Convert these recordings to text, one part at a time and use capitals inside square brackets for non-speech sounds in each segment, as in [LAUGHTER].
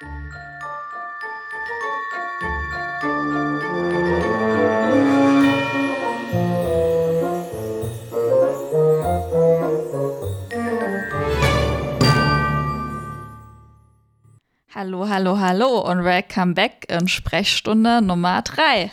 Hallo, hallo, hallo und welcome back in Sprechstunde Nummer 3.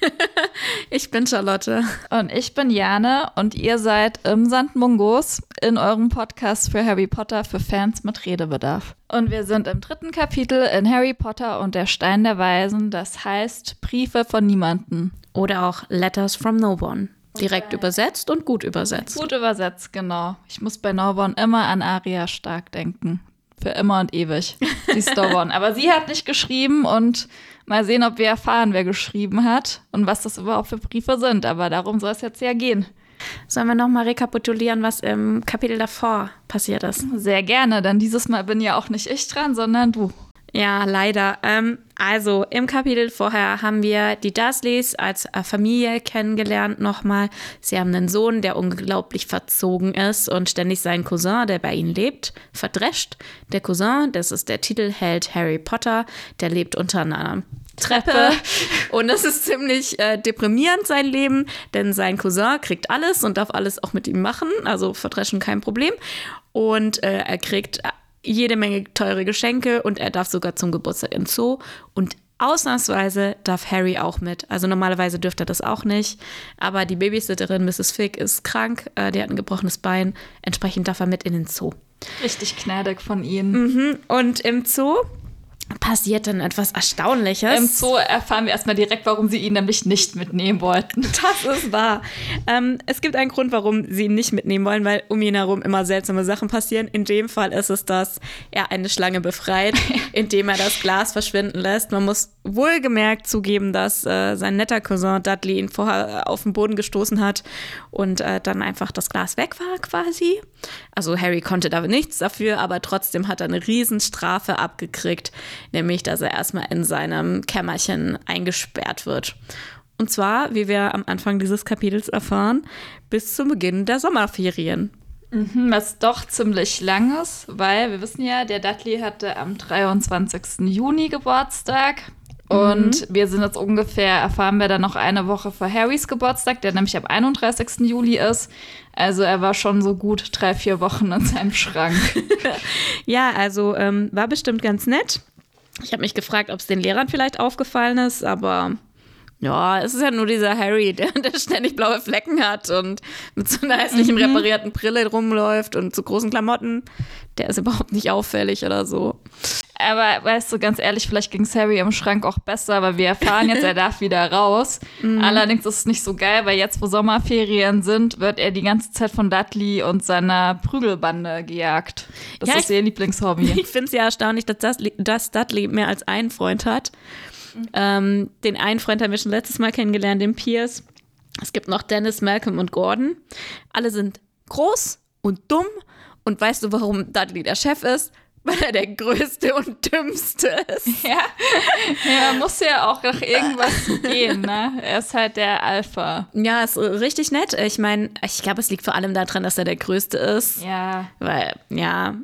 [LAUGHS] ich bin Charlotte. Und ich bin Jane und ihr seid im Sandmungos in eurem Podcast für Harry Potter für Fans mit Redebedarf. Und wir sind im dritten Kapitel in Harry Potter und der Stein der Weisen, das heißt Briefe von niemanden. Oder auch Letters from No One. Direkt okay. übersetzt und gut übersetzt. Gut übersetzt, genau. Ich muss bei No One immer an Aria Stark denken. Für immer und ewig. Die Stowon. Aber sie hat nicht geschrieben und mal sehen, ob wir erfahren, wer geschrieben hat und was das überhaupt für Briefe sind. Aber darum soll es jetzt ja gehen. Sollen wir nochmal rekapitulieren, was im Kapitel davor passiert ist? Sehr gerne, denn dieses Mal bin ja auch nicht ich dran, sondern du. Ja, leider. Ähm, also im Kapitel vorher haben wir die Dursleys als äh, Familie kennengelernt nochmal. Sie haben einen Sohn, der unglaublich verzogen ist und ständig seinen Cousin, der bei ihnen lebt, verdrescht. Der Cousin, das ist der Titelheld Harry Potter, der lebt unter einer Treppe. [LAUGHS] Und das ist ziemlich äh, deprimierend, sein Leben, denn sein Cousin kriegt alles und darf alles auch mit ihm machen, also verdreschen kein Problem. Und äh, er kriegt jede Menge teure Geschenke und er darf sogar zum Geburtstag ins Zoo. Und ausnahmsweise darf Harry auch mit. Also normalerweise dürfte er das auch nicht. Aber die Babysitterin Mrs. Fick ist krank, äh, die hat ein gebrochenes Bein. Entsprechend darf er mit in den Zoo. Richtig gnädig von ihnen. Mhm. Und im Zoo passiert dann etwas Erstaunliches. Im Zoo erfahren wir erstmal direkt, warum sie ihn nämlich nicht mitnehmen wollten. [LAUGHS] Das ist wahr. Ähm, es gibt einen Grund, warum sie ihn nicht mitnehmen wollen, weil um ihn herum immer seltsame Sachen passieren. In dem Fall ist es, dass er eine Schlange befreit, [LAUGHS] indem er das Glas verschwinden lässt. Man muss wohlgemerkt zugeben, dass äh, sein netter Cousin Dudley ihn vorher auf den Boden gestoßen hat und äh, dann einfach das Glas weg war quasi. Also Harry konnte da nichts dafür, aber trotzdem hat er eine Riesenstrafe abgekriegt nämlich dass er erstmal in seinem Kämmerchen eingesperrt wird. Und zwar, wie wir am Anfang dieses Kapitels erfahren, bis zum Beginn der Sommerferien. Mhm, was doch ziemlich lang ist, weil wir wissen ja, der Dudley hatte am 23. Juni Geburtstag. Und mhm. wir sind jetzt ungefähr, erfahren wir dann noch eine Woche vor Harrys Geburtstag, der nämlich am 31. Juli ist. Also er war schon so gut drei, vier Wochen in seinem Schrank. [LAUGHS] ja, also ähm, war bestimmt ganz nett. Ich habe mich gefragt, ob es den Lehrern vielleicht aufgefallen ist, aber ja, es ist ja nur dieser Harry, [LAUGHS] der, der ständig blaue Flecken hat und mit so einer hässlichen mhm. reparierten Brille rumläuft und zu großen Klamotten. Der ist überhaupt nicht auffällig oder so. Aber weißt du, ganz ehrlich, vielleicht ging es Harry im Schrank auch besser, weil wir erfahren jetzt, er darf [LAUGHS] wieder raus. Mhm. Allerdings ist es nicht so geil, weil jetzt, wo Sommerferien sind, wird er die ganze Zeit von Dudley und seiner Prügelbande gejagt. Das ja, ist ihr Lieblingshobby. [LAUGHS] Ich finde es ja erstaunlich, dass, das, dass Dudley mehr als einen Freund hat. Mhm. Ähm, den einen Freund haben wir schon letztes Mal kennengelernt, den Pierce. Es gibt noch Dennis, Malcolm und Gordon. Alle sind groß und dumm. Und weißt du, warum Dudley der Chef ist? weil er der Größte und Dümmste ist. [LAUGHS] Ja, ja muss ja auch nach irgendwas gehen, ne? Er ist halt der Alpha. Ja, ist richtig nett. Ich meine, ich glaube, es liegt vor allem daran, dass er der Größte ist. Ja. Weil, ja.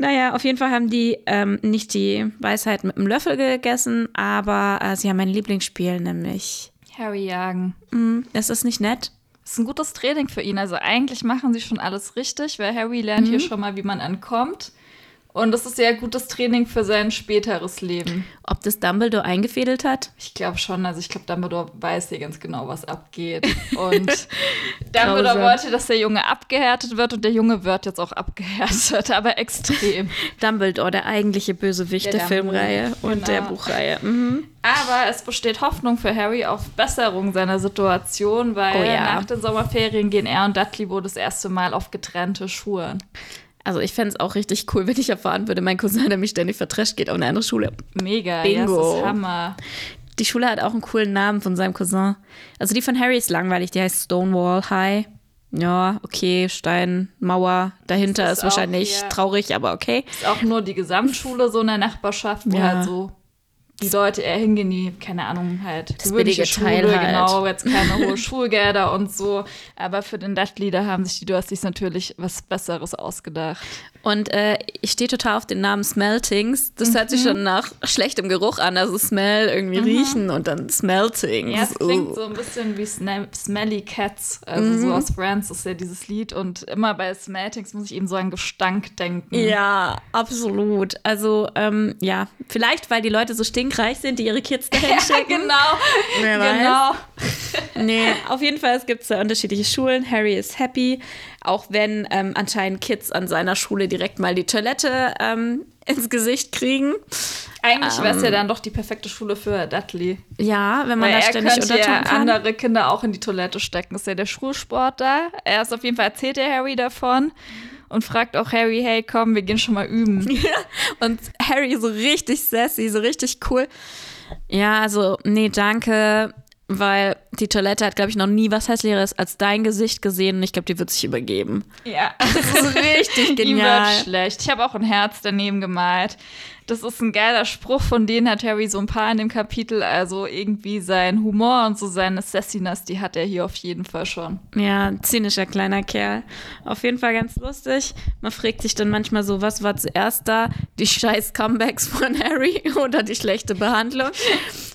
Naja, auf jeden Fall haben die ähm, nicht die Weisheit mit dem Löffel gegessen, aber äh, sie haben mein Lieblingsspiel, nämlich Harry jagen. Mm, ist das nicht nett? Das ist ein gutes Training für ihn. Also eigentlich machen sie schon alles richtig, weil Harry lernt mhm. hier schon mal, wie man entkommt. Und das ist sehr gutes Training für sein späteres Leben. Ob das Dumbledore eingefädelt hat? Ich glaube schon. Also ich glaube, Dumbledore weiß hier ganz genau, was abgeht. Und [LAUGHS] Dumbledore wollte, dass der Junge abgehärtet wird und der Junge wird jetzt auch abgehärtet, [LAUGHS] aber extrem. Dumbledore, der eigentliche Bösewicht der, der Filmreihe genau. und der Buchreihe. Mhm. Aber es besteht Hoffnung für Harry auf Besserung seiner Situation, weil oh ja. nach den Sommerferien gehen er und Dudley wohl das erste Mal auf getrennte Schulen. Also ich fände es auch richtig cool, wenn ich erfahren würde, mein Cousin, der mich ständig vertrescht, geht auf eine andere Schule. Mega, Bingo. Ja, das ist Hammer. Die Schule hat auch einen coolen Namen von seinem Cousin. Also die von Harry ist langweilig, die heißt Stonewall High. Ja, okay, Stein, Mauer, dahinter ist, ist wahrscheinlich traurig, aber okay. Ist auch nur die Gesamtschule so in der Nachbarschaft, wo ja. halt so die Leute eher hingehen, die, keine Ahnung, halt Das gewöhnliche billige Teil halt. genau, jetzt keine hohe Schulgelder und so. Aber für den Dudley, haben sich die Dursleys natürlich was Besseres ausgedacht. Und äh, ich stehe total auf den Namen Smeltings. Das hört Mhm. sich schon nach schlechtem Geruch an. Also Smell, irgendwie riechen und dann Smeltings. Ja, es klingt Uh. so ein bisschen wie Sna Smelly Cats, also so aus Friends ist ja dieses Lied. Und immer bei Smeltings muss ich eben so an Gestank denken. Ja, absolut. Also, ähm, ja, vielleicht, weil die Leute so stinkreich sind, die ihre Kids [LAUGHS] dahin Ja, schicken. genau. Wer weiß. genau. [LAUGHS] Nee, auf jeden Fall, es gibt zwei unterschiedliche Schulen. Harry ist happy, auch wenn ähm, anscheinend Kids an seiner Schule direkt mal die Toilette ähm, ins Gesicht kriegen. Eigentlich wäre es ja dann doch die perfekte Schule für Dudley. Ja, wenn man Weil da er ständig könnte untertun ja kann. andere Kinder auch in die Toilette stecken. Ist ja der Schulsport da. Er ist auf jeden Fall erzählt der Harry davon und fragt auch Harry, hey, komm, wir gehen schon mal üben. [LAUGHS] Und Harry so richtig sassy, so richtig cool. Ja, also, nee, danke, weil die Toilette hat, glaube ich, noch nie was hässlicheres als dein Gesicht gesehen und ich glaube, die wird sich übergeben. Ja, Das ist richtig [LAUGHS] genial. wird schlecht. Ich habe auch ein Herz daneben gemalt. Das ist ein geiler Spruch, von denen hat Harry so ein paar in dem Kapitel. Also irgendwie sein Humor und so seine Sassiness, die hat er hier auf jeden Fall schon. Ja, zynischer kleiner Kerl. Auf jeden Fall ganz lustig. Man fragt sich dann manchmal so, was war zuerst da? Die scheiß Comebacks von Harry [LAUGHS] oder die schlechte Behandlung?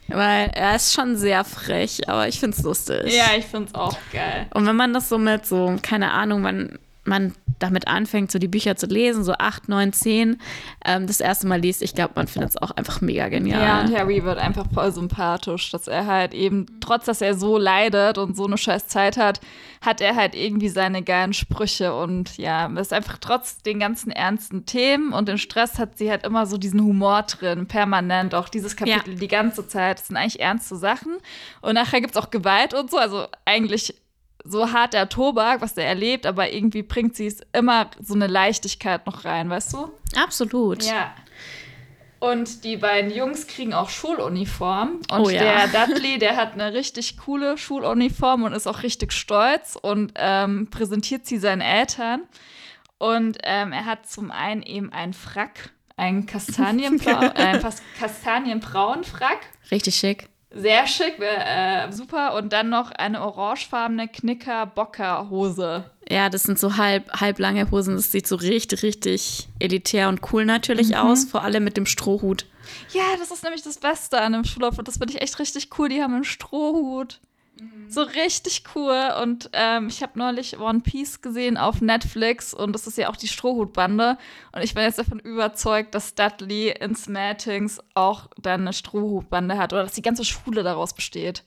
Weil er ist schon sehr frech, aber ich find's lustig. Ja, ich find's auch geil. Und wenn man das so mit so, keine Ahnung, wann man damit anfängt, so die Bücher zu lesen, so 8, 9, 10, ähm, das erste Mal liest, ich glaube, man findet es auch einfach mega genial. Ja, und Harry wird einfach voll sympathisch, dass er halt eben, trotz dass er so leidet und so eine scheiß Zeit hat, hat er halt irgendwie seine geilen Sprüche und ja, ist einfach trotz den ganzen ernsten Themen und dem Stress hat sie halt immer so diesen Humor drin, permanent, auch dieses Kapitel die ganze Zeit. Das sind eigentlich ernste Sachen und nachher gibt's auch Gewalt und so, also eigentlich so hart der Tobak, was er erlebt, aber irgendwie bringt sie es immer so eine Leichtigkeit noch rein, weißt du? Absolut. Ja. Und die beiden Jungs kriegen auch Schuluniform. Und Oh ja. der Dudley, der hat eine richtig coole Schuluniform und ist auch richtig stolz und ähm, präsentiert sie seinen Eltern. Und ähm, er hat zum einen eben einen Frack, einen [LAUGHS] Kastanienblau, äh, einen kastanienbraunen Frack. Richtig schick. Sehr schick, äh, super. Und dann noch eine orangefarbene Knicker-Bocker-Hose. Ja, das sind so halb, halblange Hosen. Das sieht so richtig, richtig elitär und cool natürlich Mhm. aus. Vor allem mit dem Strohhut. Ja, das ist nämlich das Beste an dem Schulaufit. Das finde ich echt richtig cool. Die haben einen Strohhut. So richtig cool. Und ähm, ich habe neulich One Piece gesehen auf Netflix und das ist ja auch die Strohhutbande. Und ich bin jetzt davon überzeugt, dass Dudley in Smeltings auch dann eine Strohhutbande hat oder dass die ganze Schule daraus besteht.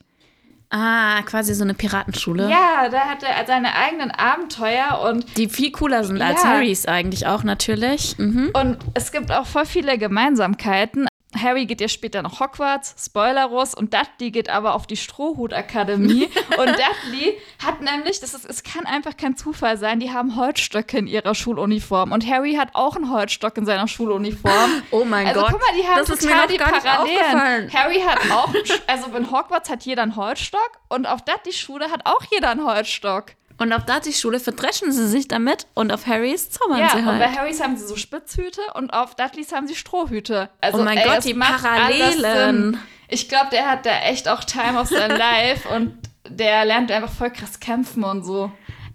Ah, quasi so eine Piratenschule. Ja, da hat er seine eigenen Abenteuer und Die viel cooler sind als Ja. Harrys eigentlich auch natürlich. Mhm. Und es gibt auch voll viele Gemeinsamkeiten. Harry geht ja später nach Hogwarts, Spoilerus, und Dudley geht aber auf die Strohhut-Akademie. [LAUGHS] und Dudley hat nämlich, das ist, es kann einfach kein Zufall sein, die haben Holzstöcke in ihrer Schuluniform. Und Harry hat auch einen Holzstock in seiner Schuluniform. [LAUGHS] Oh mein also Gott. guck mal, die haben das total die Parallelen. Harry hat auch, [LAUGHS] also in Hogwarts hat jeder einen Holzstock und auf Dudleys Schule hat auch jeder einen Holzstock. Und auf Dudleys Schule verdreschen sie sich damit und auf Harrys zaubern Ja, sie und bei halt. Harrys haben sie so Spitzhüte und auf Dudleys haben sie Strohhüte. Also, Oh mein ey, Gott, die Parallelen. Ich glaube, der hat da echt auch Time of sein [LAUGHS] Life und der lernt einfach voll krass kämpfen und so.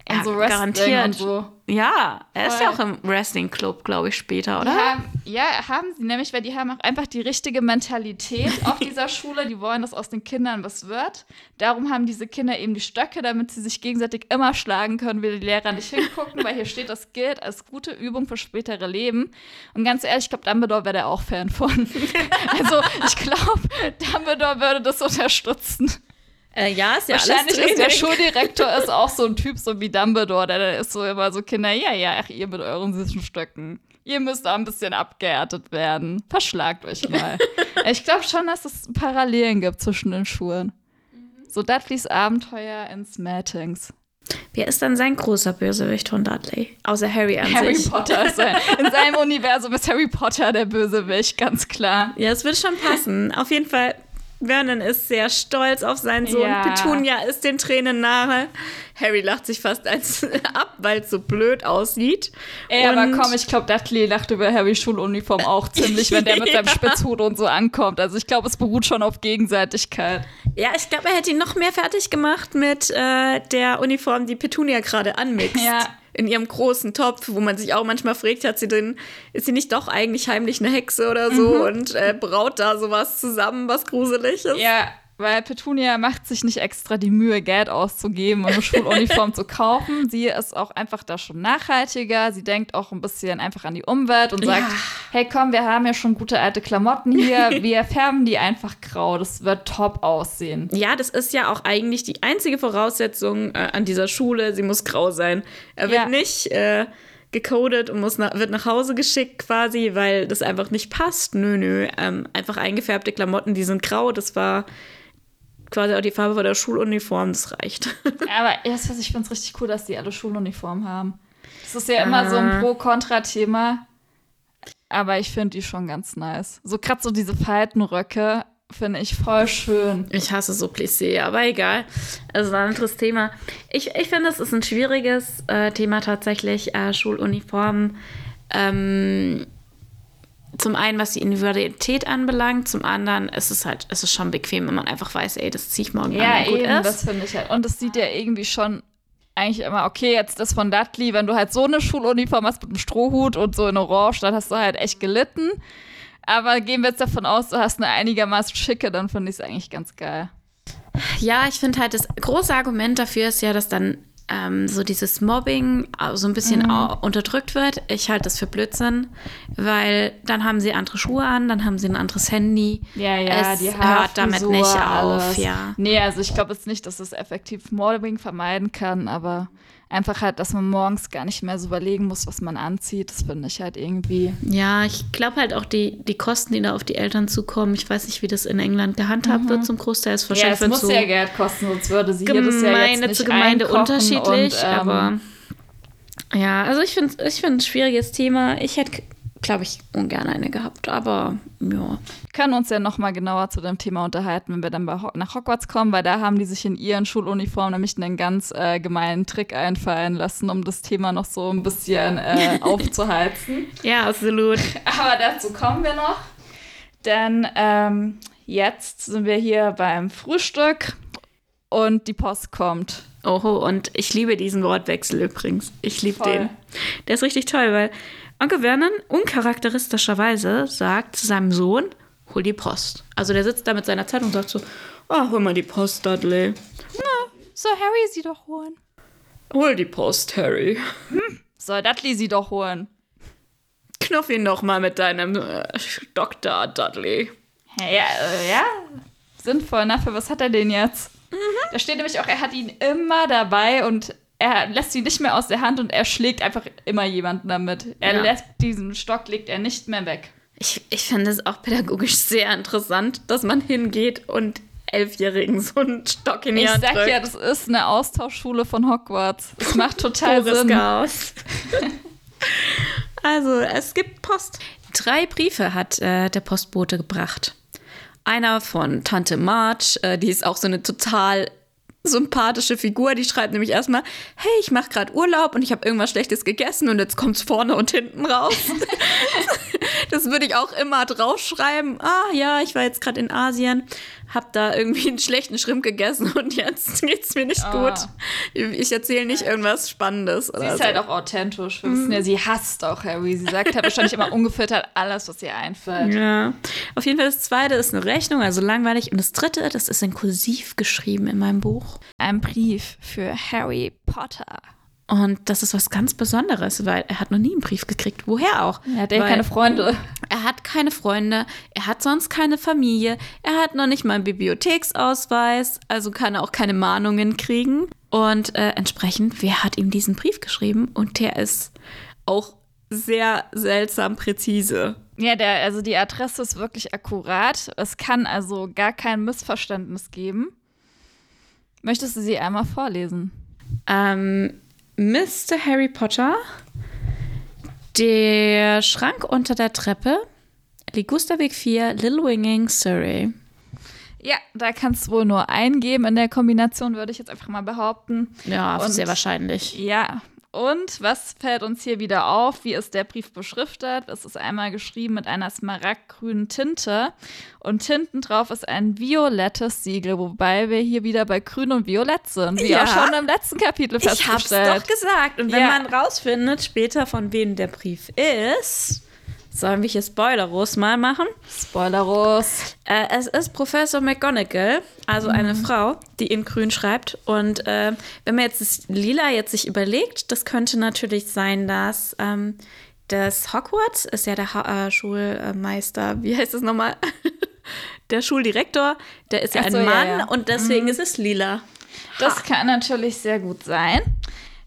Und Ja, so Wrestling garantiert. und so. Ja, er ist Voll. ja auch im Wrestling-Club, glaube ich, später, oder? Ja, ja, haben sie nämlich, weil die haben auch einfach die richtige Mentalität auf dieser [LAUGHS] Schule. Die wollen, dass aus den Kindern was wird. Darum haben diese Kinder eben die Stöcke, damit sie sich gegenseitig immer schlagen können, will die Lehrer nicht hingucken, weil hier steht, das gilt als gute Übung für spätere Leben. Und ganz ehrlich, ich glaube, Dumbledore wäre da auch Fan von. [LAUGHS] also, ich glaube, Dumbledore würde das unterstützen. Äh, ja, ist ja Wahrscheinlich alles ist der. Schuldirektor ist auch so ein Typ, so wie Dumbledore, der ist so immer so Kinder, ja, ja, ach, ihr mit euren süßen Stöcken. Ihr müsst auch ein bisschen abgehärtet werden. Verschlagt euch mal. [LAUGHS] ich glaube schon, dass es Parallelen gibt zwischen den Schulen. So Dudleys Abenteuer in Smeltings. Wer ist dann sein großer Bösewicht von Dudley? Außer Harry an Harry sich. Potter ist sein, [LAUGHS] in seinem Universum ist Harry Potter der Bösewicht, ganz klar. Ja, es wird schon passen. Auf jeden Fall, Vernon ist sehr stolz auf seinen Sohn. Ja. Petunia ist den Tränen nahe. Harry lacht sich fast als [LAUGHS] ab, weil es so blöd aussieht. Ey, aber komm, ich glaube, Dudley lacht über Harrys Schuluniform auch ziemlich, wenn der mit seinem [LAUGHS] Ja. Spitzhut und so ankommt. Also ich glaube, es beruht schon auf Gegenseitigkeit. Ja, ich glaube, er hätte ihn noch mehr fertig gemacht mit äh, der Uniform, die Petunia gerade anmixt. Ja. In ihrem großen Topf, wo man sich auch manchmal fragt, hat sie denn, ist sie nicht doch eigentlich heimlich eine Hexe oder so und äh, braut da sowas zusammen, was gruselig ist? Ja, weil Petunia macht sich nicht extra die Mühe, Geld auszugeben und eine Schuluniform zu kaufen. Sie ist auch einfach da schon nachhaltiger. Sie denkt auch ein bisschen einfach an die Umwelt und sagt, Ja. hey komm, wir haben ja schon gute alte Klamotten hier. [LAUGHS] Wir färben die einfach grau. Das wird top aussehen. Ja, das ist ja auch eigentlich die einzige Voraussetzung äh, an dieser Schule. Sie muss grau sein. Er wird Ja. nicht äh, gecodet und muss nach, wird nach Hause geschickt quasi, weil das einfach nicht passt. Nö, nö. Ähm, einfach eingefärbte Klamotten, die sind grau. Das war quasi auch die Farbe von der Schuluniform. Das reicht. [LAUGHS] Aber erst was ich finde es richtig cool, dass die alle Schuluniform haben. Das ist ja immer so ein Ah. Pro-Kontra-Thema. Aber ich finde die schon ganz nice. So gerade so diese Faltenröcke finde ich voll schön. Ich hasse so Plissé, aber egal. Also ein anderes Thema. Ich, ich finde, es ist ein schwieriges äh, Thema tatsächlich, äh, Schuluniformen. Ähm, zum einen, was die Individualität anbelangt, zum anderen ist es halt, ist es schon bequem, wenn man einfach weiß, ey, das ziehe ich morgen Ja, an und gut eben, ist. das finde ich halt. Und es sieht ja irgendwie schon eigentlich immer, okay, jetzt das von Dudley, wenn du halt so eine Schuluniform hast mit einem Strohhut und so in Orange, dann hast du halt echt gelitten. Aber gehen wir jetzt davon aus, du hast eine einigermaßen schicke, dann finde ich es eigentlich ganz geil. Ja, ich finde halt, das große Argument dafür ist ja, dass dann ähm, so dieses Mobbing äh, so ein bisschen Mhm. unterdrückt wird. Ich halte das für Blödsinn, weil dann haben sie andere Schuhe an, dann haben sie ein anderes Handy. Ja, ja, es die hört damit Haarfrisur, nicht auf, ja. Nee, also ich glaube jetzt nicht, dass es effektiv Mobbing vermeiden kann, aber einfach halt, dass man morgens gar nicht mehr so überlegen muss, was man anzieht, das finde ich halt irgendwie. Ja, ich glaube halt auch die, die Kosten, die da auf die Eltern zukommen. Ich weiß nicht, wie das in England gehandhabt wird zum Großteil. Ist Ja, wahrscheinlich es wird muss so ja Geld kosten, sonst würde sie hier das ja jetzt Gemeinde nicht zu Gemeinde unterschiedlich, und, ähm, aber ja, also ich finde ich find ein schwieriges Thema. Ich hätte, glaube ich, ungern eine gehabt, aber ja. Wir können uns ja noch mal genauer zu dem Thema unterhalten, wenn wir dann Ho nach Hogwarts kommen, weil da haben die sich in ihren Schuluniformen nämlich einen ganz äh, gemeinen Trick einfallen lassen, um das Thema noch so ein bisschen äh, [LAUGHS] aufzuheizen. Ja, absolut. [LAUGHS] Aber dazu kommen wir noch. Denn ähm, jetzt sind wir hier beim Frühstück und die Post kommt. Oho, und ich liebe diesen Wortwechsel übrigens. Ich liebe den. Der ist richtig toll, weil Onkel Vernon uncharakteristischerweise sagt zu seinem Sohn, hol die Post. Also der sitzt da mit seiner Zeitung und sagt so, oh, hol mal die Post, Dudley. Soll Harry sie doch holen? Hol die Post, Harry. Soll Dudley sie doch holen? Knuff ihn doch mal mit deinem äh, Doktor, Dudley. Ja, ja, äh, ja. sinnvoll. Na, für was hat er den jetzt? Da steht nämlich auch, er hat ihn immer dabei und er lässt ihn nicht mehr aus der Hand und er schlägt einfach immer jemanden damit. Er Ja. lässt diesen Stock, legt er nicht mehr weg. Ich, ich finde es auch pädagogisch sehr interessant, dass man hingeht und Elfjährigen so einen Stock in die Ich Hand sag drückt. ja, das ist eine Austauschschule von Hogwarts. Das [LAUGHS] macht total Sinn. Chaos. [LAUGHS] also, es gibt Post. Drei Briefe hat äh, der Postbote gebracht. Einer von Tante March, äh, die ist auch so eine total sympathische Figur. Die schreibt nämlich erstmal, hey, ich mache gerade Urlaub und ich habe irgendwas Schlechtes gegessen und jetzt kommt's vorne und hinten raus. [LAUGHS] das würde ich auch immer draufschreiben. Ah ja, ich war jetzt gerade in Asien, habe da irgendwie einen schlechten Schrimp gegessen und jetzt [LAUGHS] geht's mir nicht Ah. gut. Ich erzähle nicht irgendwas Spannendes. Sie ist so. halt auch authentisch. Wir wissen ja, sie hasst auch Harry. Sie sagt halt wahrscheinlich immer ungefiltert alles, was ihr einfällt. Ja. Auf jeden Fall das zweite ist eine Rechnung, also langweilig. Und das dritte, das ist in Kursiv geschrieben in meinem Buch. Ein Brief für Harry Potter. Und das ist was ganz Besonderes, weil er hat noch nie einen Brief gekriegt. Woher auch? Er hat Weil keine Freunde. Er hat keine Freunde, er hat sonst keine Familie, er hat noch nicht mal einen Bibliotheksausweis, also kann er auch keine Mahnungen kriegen. Und äh, entsprechend, wer hat ihm diesen Brief geschrieben? Und der ist auch sehr seltsam präzise. Ja, der, also die Adresse ist wirklich akkurat. Es kann also gar kein Missverständnis geben. Möchtest du sie einmal vorlesen? Ähm, Mr. Harry Potter, der Schrank unter der Treppe, Ligusterweg 4, Little Winging, Surrey. Ja, da kannst du wohl nur eingeben in der Kombination, würde ich jetzt einfach mal behaupten. Ja, Und- sehr wahrscheinlich. Ja. Und was fällt uns hier wieder auf? Wie ist der Brief beschriftet? Es ist einmal geschrieben mit einer smaragdgrünen Tinte und hinten drauf ist ein violettes Siegel, wobei wir hier wieder bei grün und violett sind, wie Ja. auch schon im letzten Kapitel Ich hab's festgestellt. doch gesagt. Und wenn Ja. man rausfindet später, von wem der Brief ist, sollen wir hier Spoilerlos mal machen. Spoileros. Äh, es ist Professor McGonagall, also eine Frau, die in Grün schreibt. Und äh, wenn man jetzt das Lila jetzt sich überlegt, das könnte natürlich sein, dass ähm, das Hogwarts ist ja der ha äh, Schulmeister, wie heißt das nochmal? [LAUGHS] der Schuldirektor, der ist ja Ach ein so, ja, Mann ja. und deswegen ist es lila. Das kann natürlich sehr gut sein.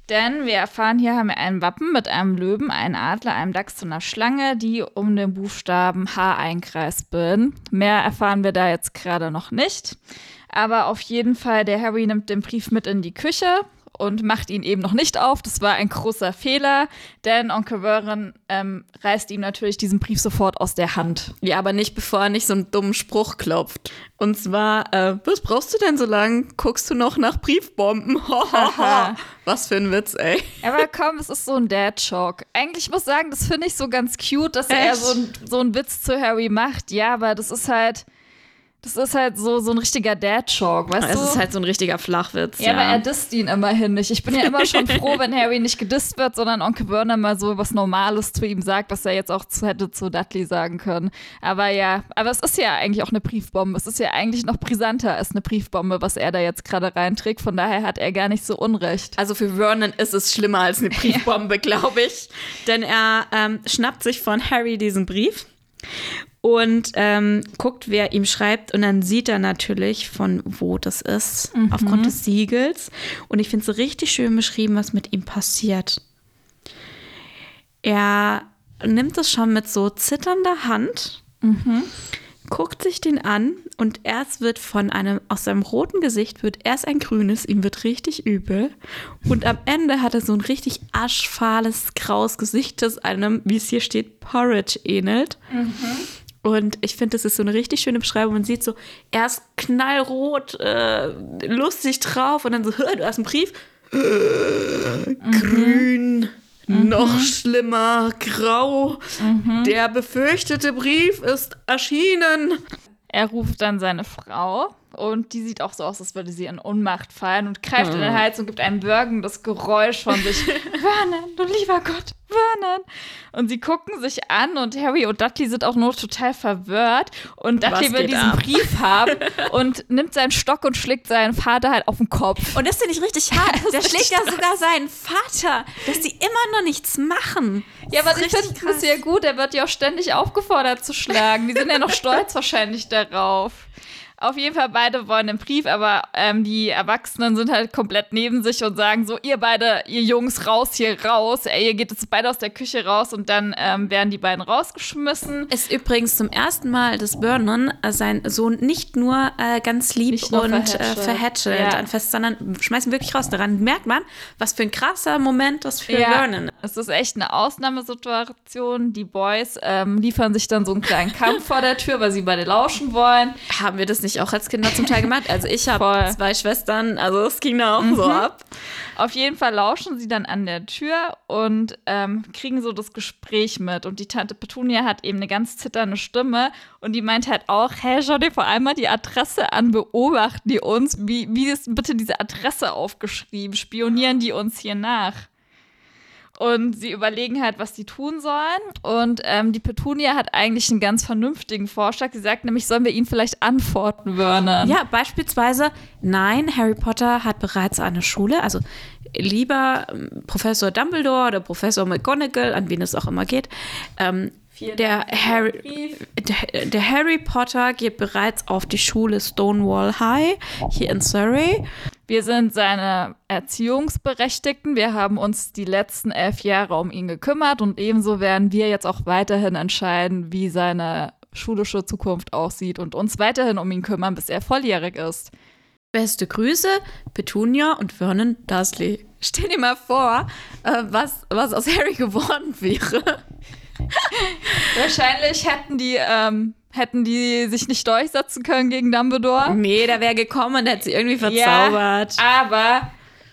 Denn wir erfahren, hier haben wir ein Wappen mit einem Löwen, einem Adler, einem Dachs und einer Schlange, die um den Buchstaben H einkreist bilden. Mehr erfahren wir da jetzt gerade noch nicht. Aber auf jeden Fall, der Harry nimmt den Brief mit in die Küche und macht ihn eben noch nicht auf. Das war ein großer Fehler, denn Onkel Vernon ähm, reißt ihm natürlich diesen Brief sofort aus der Hand. Ja, aber nicht, bevor er nicht so einen dummen Spruch klopft. Und zwar, äh, was brauchst du denn so lang? Guckst du noch nach Briefbomben? [LAUGHS] Was für ein Witz, ey. Aber komm, es ist so ein Dad-Joke. Eigentlich muss ich sagen, das finde ich so ganz cute, dass er Echt? so, ein, so einen Witz zu Harry macht. Ja, aber das ist halt, das ist halt so, so ein richtiger Dad-Joke, weißt Es du? ist halt so ein richtiger Flachwitz. ja, aber er disst ihn immerhin nicht. Ich bin ja immer schon froh, wenn Harry nicht gedisst wird, sondern Onkel Vernon mal so was Normales zu ihm sagt, was er jetzt auch zu, hätte zu Dudley sagen können. Aber ja, aber es ist ja eigentlich auch eine Briefbombe. Es ist ja eigentlich noch brisanter als eine Briefbombe, was er da jetzt gerade reinträgt. Von daher hat er gar nicht so Unrecht. Also für Vernon ist es schlimmer als eine [LAUGHS] Briefbombe, glaube ich. Denn er ähm, schnappt sich von Harry diesen Brief und ähm, guckt, wer ihm schreibt. Und dann sieht er natürlich, von wo das ist, aufgrund des Siegels. Und ich finde es richtig schön beschrieben, was mit ihm passiert. Er nimmt es schon mit so zitternder Hand, guckt sich den an und erst wird von einem, aus seinem roten Gesicht wird erst ein grünes, ihm wird richtig übel. Und am Ende hat er so ein richtig aschfahles, graues Gesicht, das einem, wie es hier steht, Porridge ähnelt. Und ich finde, das ist so eine richtig schöne Beschreibung. Man sieht so erst knallrot, äh, lustig drauf und dann so, "Hör, [LAUGHS] du hast einen Brief. Äh, Grün. Noch schlimmer, grau. Der befürchtete Brief ist erschienen. Er ruft dann seine Frau und die sieht auch so aus, als würde sie in Ohnmacht fallen und greift in den Hals und gibt ein würgendes Geräusch von sich. [LAUGHS] Vernon, du lieber Gott, Vernon. Und sie gucken sich an und Harry und Dudley sind auch nur total verwirrt und Dudley will diesen ab? Brief haben [LAUGHS] und nimmt seinen Stock und schlägt seinen Vater halt auf den Kopf. Und das finde ich richtig hart. [LAUGHS] Das Der schlägt ja sogar seinen Vater, dass die immer noch nichts machen. Ja, aber Das ich ist finde es ja gut, er wird ja auch ständig aufgefordert zu schlagen. Die sind ja noch stolz wahrscheinlich darauf. Auf jeden Fall, beide wollen einen Brief, aber ähm, die Erwachsenen sind halt komplett neben sich und sagen so, ihr beide, ihr Jungs, raus hier, raus. Ey, ihr geht jetzt beide aus der Küche raus und dann ähm, werden die beiden rausgeschmissen. Ist übrigens zum ersten Mal, dass Vernon äh, seinen Sohn nicht nur äh, ganz lieb nur und äh, verhätschelt. verhätschelt Ja. an fest, sondern schmeißen wirklich raus. Daran merkt man, was für ein krasser Moment das für Vernon ist. es ist echt eine Ausnahmesituation. Die Boys ähm, liefern sich dann so einen kleinen Kampf vor der Tür, weil sie beide lauschen wollen. Haben wir das nicht auch als Kinder zum Teil gemacht? Also ich habe zwei Schwestern, also es ging da auch so ab. Auf jeden Fall lauschen sie dann an der Tür und ähm, kriegen so das Gespräch mit. Und die Tante Petunia hat eben eine ganz zitternde Stimme und die meint halt auch, hey, schau dir vor allem mal die Adresse an, beobachten die uns. Wie, wie ist bitte diese Adresse aufgeschrieben? Spionieren die uns hier nach? Und sie überlegen halt, was die tun sollen. Und ähm, die Petunia hat eigentlich einen ganz vernünftigen Vorschlag. Sie sagt nämlich, sollen wir ihn vielleicht antworten, Vernon? Ja, beispielsweise, nein, Harry Potter hat bereits eine Schule, also lieber ähm, Professor Dumbledore oder Professor McGonagall, an wen es auch immer geht, ähm, der Harry, der, der Harry Potter geht bereits auf die Schule Stonewall High hier in Surrey. Wir sind seine Erziehungsberechtigten. Wir haben uns die letzten elf Jahre um ihn gekümmert und ebenso werden wir jetzt auch weiterhin entscheiden, wie seine schulische Zukunft aussieht und uns weiterhin um ihn kümmern, bis er volljährig ist. Beste Grüße, Petunia und Vernon Dursley. Stell dir mal vor, äh, was, was aus Harry [LAUGHS] geworden wäre. [LAUGHS] Wahrscheinlich hätten die ähm, Hätten die sich nicht durchsetzen können gegen Dumbledore? Nee, der wäre gekommen und hätte sie irgendwie verzaubert. Ja, aber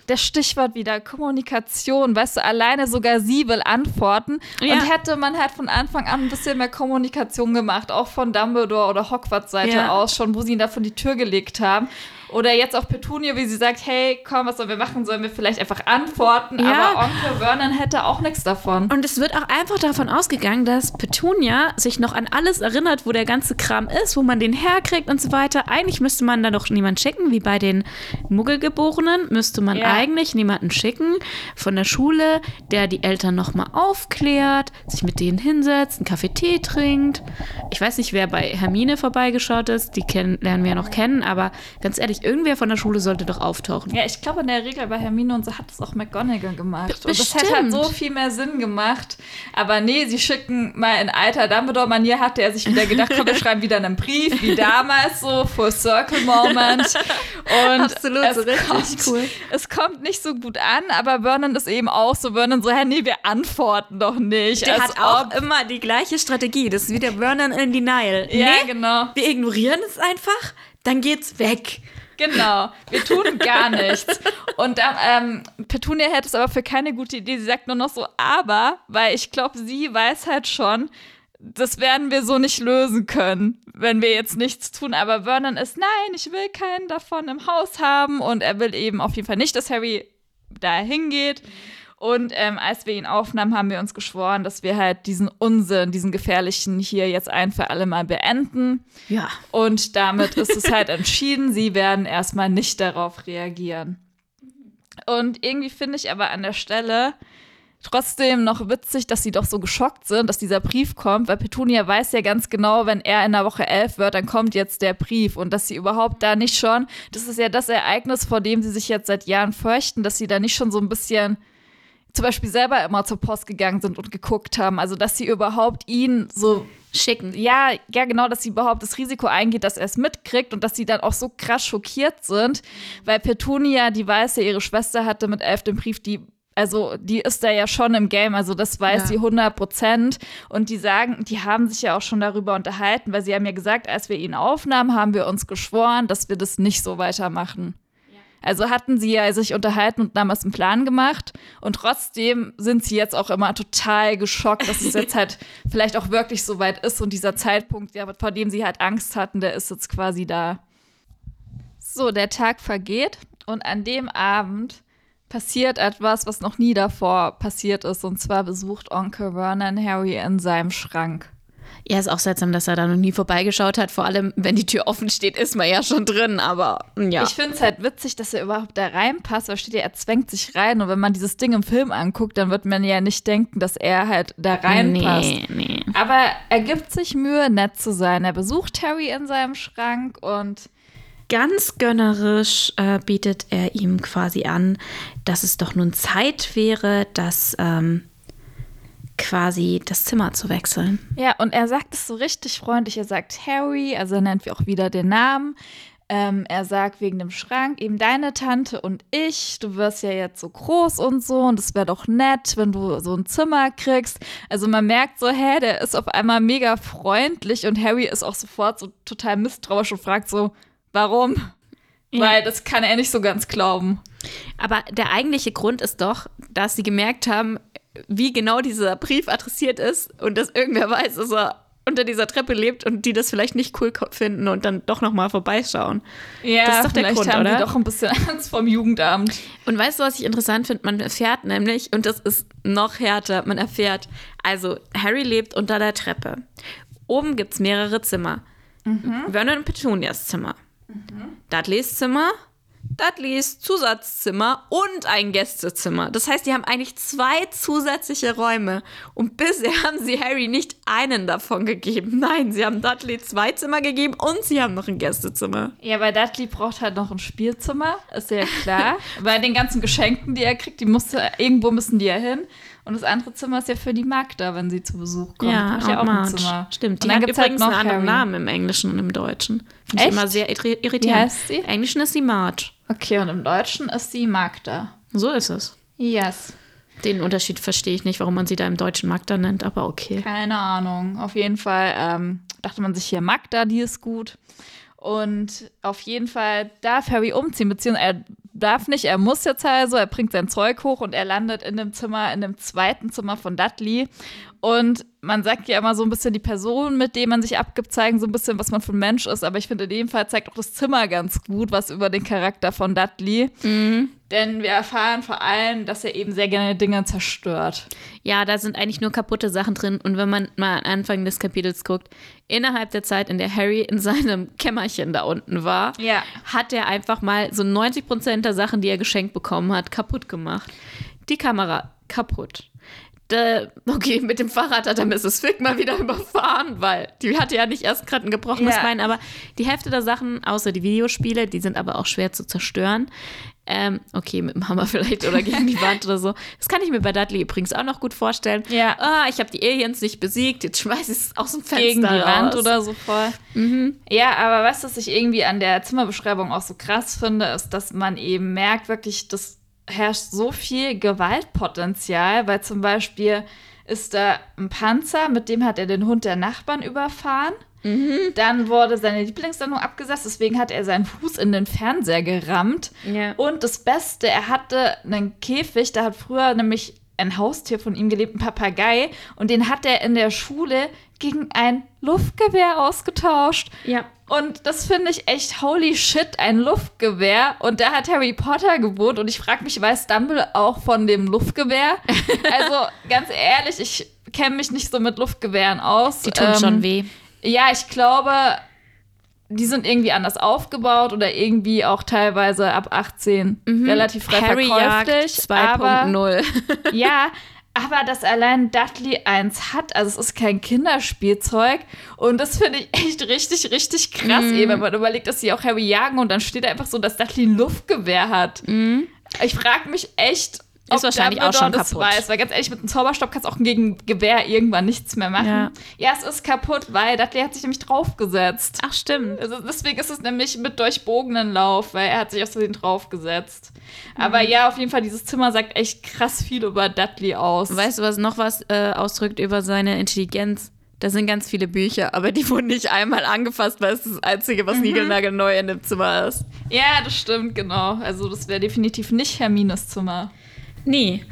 der Stichwort wieder Kommunikation, weißt du, alleine sogar sie will antworten. Ja. Und hätte man halt von Anfang an ein bisschen mehr Kommunikation gemacht, auch von Dumbledore oder Hogwarts Seite Ja. aus, schon, wo sie ihn da vor die Tür gelegt haben. Oder jetzt auch Petunia, wie sie sagt, hey, komm, was sollen wir machen? Sollen wir vielleicht einfach antworten? Ja. Aber Onkel Vernon hätte auch nichts davon. Und es wird auch einfach davon ausgegangen, dass Petunia sich noch an alles erinnert, wo der ganze Kram ist, wo man den herkriegt und so weiter. Eigentlich müsste man da doch niemand schicken, wie bei den Muggelgeborenen, müsste man Ja. eigentlich niemanden schicken von der Schule, der die Eltern nochmal aufklärt, sich mit denen hinsetzt, einen Kaffee Tee trinkt. Ich weiß nicht, wer bei Hermine vorbeigeschaut ist, die kennen, lernen wir ja noch kennen, aber ganz ehrlich, irgendwer von der Schule sollte doch auftauchen. Ja, ich glaube, in der Regel bei Hermine und so hat das auch McGonagall gemacht. Und das hätte halt Bestimmt. so viel mehr Sinn gemacht. Aber nee, sie schicken mal in alter Dumbledore-Manier, hatte er sich wieder gedacht, komm, wir [LAUGHS] schreiben wieder einen Brief, wie damals so, Full Circle Moment. Und Absolut, es so richtig kommt, cool. Es kommt nicht so gut an, aber Vernon ist eben auch so, Vernon so, hä, nee, wir antworten doch nicht. Der hat auch immer die gleiche Strategie. Das ist wie der Vernon in Denial. Ja, nee, genau. wir ignorieren es einfach, dann geht's weg. Genau, wir tun gar nichts. Und dann, ähm, Petunia hält es aber für keine gute Idee. Sie sagt nur noch so, aber, weil ich glaube, sie weiß halt schon, das werden wir so nicht lösen können, wenn wir jetzt nichts tun. Aber Vernon ist, nein, ich will keinen davon im Haus haben. Und er will eben auf jeden Fall nicht, dass Harry da hingeht. Und ähm, als wir ihn aufnahmen, haben wir uns geschworen, dass wir halt diesen Unsinn, diesen gefährlichen hier jetzt ein für alle Mal beenden. Ja. Und damit ist es halt entschieden, sie werden erstmal nicht darauf reagieren. Und irgendwie finde ich aber an der Stelle trotzdem noch witzig, dass sie doch so geschockt sind, dass dieser Brief kommt, weil Petunia weiß ja ganz genau, wenn er in der Woche elf wird, dann kommt jetzt der Brief und dass sie überhaupt da nicht schon, das ist ja das Ereignis, vor dem sie sich jetzt seit Jahren fürchten, dass sie da nicht schon so ein bisschen zum Beispiel selber immer zur Post gegangen sind und geguckt haben, also dass sie überhaupt ihn so Schicken. ja, ja, genau, dass sie überhaupt das Risiko eingeht, dass er es mitkriegt und dass sie dann auch so krass schockiert sind, weil Petunia, die weiß ja, ihre Schwester hatte mit elf den Brief, die, also die ist da ja schon im Game, also das weiß Ja. sie 100 Prozent und die sagen, die haben sich ja auch schon darüber unterhalten, weil sie haben ja gesagt, als wir ihn aufnahmen, haben wir uns geschworen, dass wir das nicht so weitermachen. Also hatten sie ja sich unterhalten und damals einen Plan gemacht. Und trotzdem sind sie jetzt auch immer total geschockt, dass es [LAUGHS] jetzt halt vielleicht auch wirklich so weit ist. Und dieser Zeitpunkt, ja, vor dem sie halt Angst hatten, der ist jetzt quasi da. So, der Tag vergeht und an dem Abend passiert etwas, was noch nie davor passiert ist. Und zwar besucht Onkel Vernon Harry in seinem Schrank. Ja, ist auch seltsam, dass er da noch nie vorbeigeschaut hat. Vor allem, wenn die Tür offen steht, ist man ja schon drin. Aber ja. Ich finde es halt witzig, dass er überhaupt da reinpasst, weil steht ja, er zwängt sich rein. Und wenn man dieses Ding im Film anguckt, dann wird man ja nicht denken, dass er halt da reinpasst. Nee, nee. Aber er gibt sich Mühe, nett zu sein. Er besucht Harry in seinem Schrank und Ganz gönnerisch äh, bietet er ihm quasi an, dass es doch nun Zeit wäre, dass ähm, quasi das Zimmer zu wechseln. ja, und er sagt es so richtig freundlich. Er sagt Harry, also er nennt auch wieder den Namen. Ähm, er sagt wegen dem Schrank eben deine Tante und ich, du wirst ja jetzt so groß und so und es wäre doch nett, wenn du so ein Zimmer kriegst. Also man merkt so, hä, der ist auf einmal mega freundlich und Harry ist auch sofort so total misstrauisch und fragt so, warum? Weil das kann er nicht so ganz glauben. Aber der eigentliche Grund ist doch, dass sie gemerkt haben, wie genau dieser Brief adressiert ist und dass irgendwer weiß, dass er unter dieser Treppe lebt und die das vielleicht nicht cool finden und dann doch noch mal vorbeischauen. Ja, Das ist doch der Grund, haben oder? die doch ein bisschen [LAUGHS] Angst vom Jugendamt. Und weißt du, was ich interessant finde? Man erfährt nämlich, und das ist noch härter, man erfährt, also Harry lebt unter der Treppe. Oben gibt es mehrere Zimmer. Vernon und Petunias Zimmer. Dudleys Zimmer, Dudleys Zusatzzimmer und ein Gästezimmer. Das heißt, die haben eigentlich zwei zusätzliche Räume. Und bisher [LAUGHS] haben sie Harry nicht einen davon gegeben. Nein, sie haben Dudley zwei Zimmer gegeben und sie haben noch ein Gästezimmer. Ja, weil Dudley braucht halt noch ein Spielzimmer, ist ja klar. [LAUGHS] Bei den ganzen Geschenken, die er kriegt, die muss, irgendwo müssen die ja hin. Und das andere Zimmer ist ja für die Magda, wenn sie zu Besuch kommt. Ja, Braucht ja auch ein Marge. Zimmer. Stimmt. Und Die dann hat halt übrigens noch einen anderen. Namen im Englischen und im Deutschen. Finde ich immer sehr irri- irritierend. Wie heißt sie? Im Englischen ist sie Marge. Okay, und im Deutschen ist sie Magda. So ist es. Yes. Den Unterschied verstehe ich nicht, warum man sie da im Deutschen Magda nennt, aber okay. Keine Ahnung. Auf jeden Fall, ähm, dachte man sich hier, Magda, die ist gut. Und auf jeden Fall darf Harry umziehen, beziehungsweise er darf nicht, er muss jetzt also, er bringt sein Zeug hoch und er landet in dem Zimmer, in dem zweiten Zimmer von Dudley. Und man sagt ja immer so ein bisschen die Person, mit der man sich abgibt, zeigen so ein bisschen, was man für ein Mensch ist. Aber ich finde, in dem Fall zeigt auch das Zimmer ganz gut was über den Charakter von Dudley. Mhm. Denn wir erfahren vor allem, dass er eben sehr gerne Dinge zerstört. Ja, da sind eigentlich nur kaputte Sachen drin. Und wenn man mal an Anfang des Kapitels guckt, innerhalb der Zeit, in der Harry in seinem [LAUGHS] Kämmerchen da unten war, ja. hat er einfach mal so 90 Prozent der Sachen, die er geschenkt bekommen hat, kaputt gemacht. Die Kamera kaputt äh, okay, mit dem Fahrrad hat er Mrs. Fick mal wieder [LAUGHS] überfahren, weil die hatte ja nicht erst gerade ein gebrochenes ja. Bein, aber die Hälfte der Sachen, außer die Videospiele, die sind aber auch schwer zu zerstören. Ähm, okay, mit dem Hammer [LAUGHS] vielleicht oder gegen die Wand oder so. Das kann ich mir bei Dudley übrigens auch noch gut vorstellen. Ja. Ah, ich habe die Aliens nicht besiegt, jetzt schmeiße ich es aus dem Fenster Gegen die raus. Wand oder so voll. Mhm. Ja, aber was, was ich irgendwie an der Zimmerbeschreibung auch so krass finde, ist, dass man eben merkt, wirklich, dass herrscht so viel Gewaltpotenzial, weil zum Beispiel ist da ein Panzer, mit dem hat er den Hund der Nachbarn überfahren. Mhm. Dann wurde seine Lieblingssendung abgesetzt, deswegen hat er seinen Fuß in den Fernseher gerammt. Ja. Und das Beste, er hatte einen Käfig, da hat früher nämlich ein Haustier von ihm gelebt, ein Papagei, und den hat er in der Schule gegen ein Luftgewehr ausgetauscht. Ja. Und das finde ich echt holy shit, ein Luftgewehr. Und da hat Harry Potter gewohnt. Und ich frage mich, weiß Dumbledore auch von dem Luftgewehr? [LAUGHS] also ganz ehrlich, ich kenne mich nicht so mit Luftgewehren aus. Die tun ähm, schon weh. Ja, ich glaube, die sind irgendwie anders aufgebaut oder irgendwie auch teilweise ab 18 mhm. relativ frei Harry verkäuflich. 2.0. ja, [LAUGHS] aber dass allein Dudley eins hat, also es ist kein Kinderspielzeug und das finde ich echt richtig, richtig krass, mm. wenn man überlegt, dass sie auch Harry jagen und dann steht da einfach so, dass Dudley ein Luftgewehr hat. Mm. Ich frage mich echt, ist wahrscheinlich auch schon das kaputt. weiß, weil ganz ehrlich, mit einem Zauberstab kannst du auch gegen Gewehr irgendwann nichts mehr machen. Ja. ja, es ist kaputt, weil Dudley hat sich nämlich draufgesetzt. Ach, stimmt. Also deswegen ist es nämlich mit durchbogenen Lauf, weil er hat sich aus Versehen draufgesetzt. Mhm. Aber ja, auf jeden Fall, dieses Zimmer sagt echt krass viel über Dudley aus. Weißt du, was noch was äh, ausdrückt über seine Intelligenz? Da sind ganz viele Bücher, aber die wurden nicht einmal angefasst, weil es das Einzige, was mhm. niegelnagelneu in dem Zimmer ist. Ja, das stimmt, genau. Also das wäre definitiv nicht Hermines Zimmer. Nee.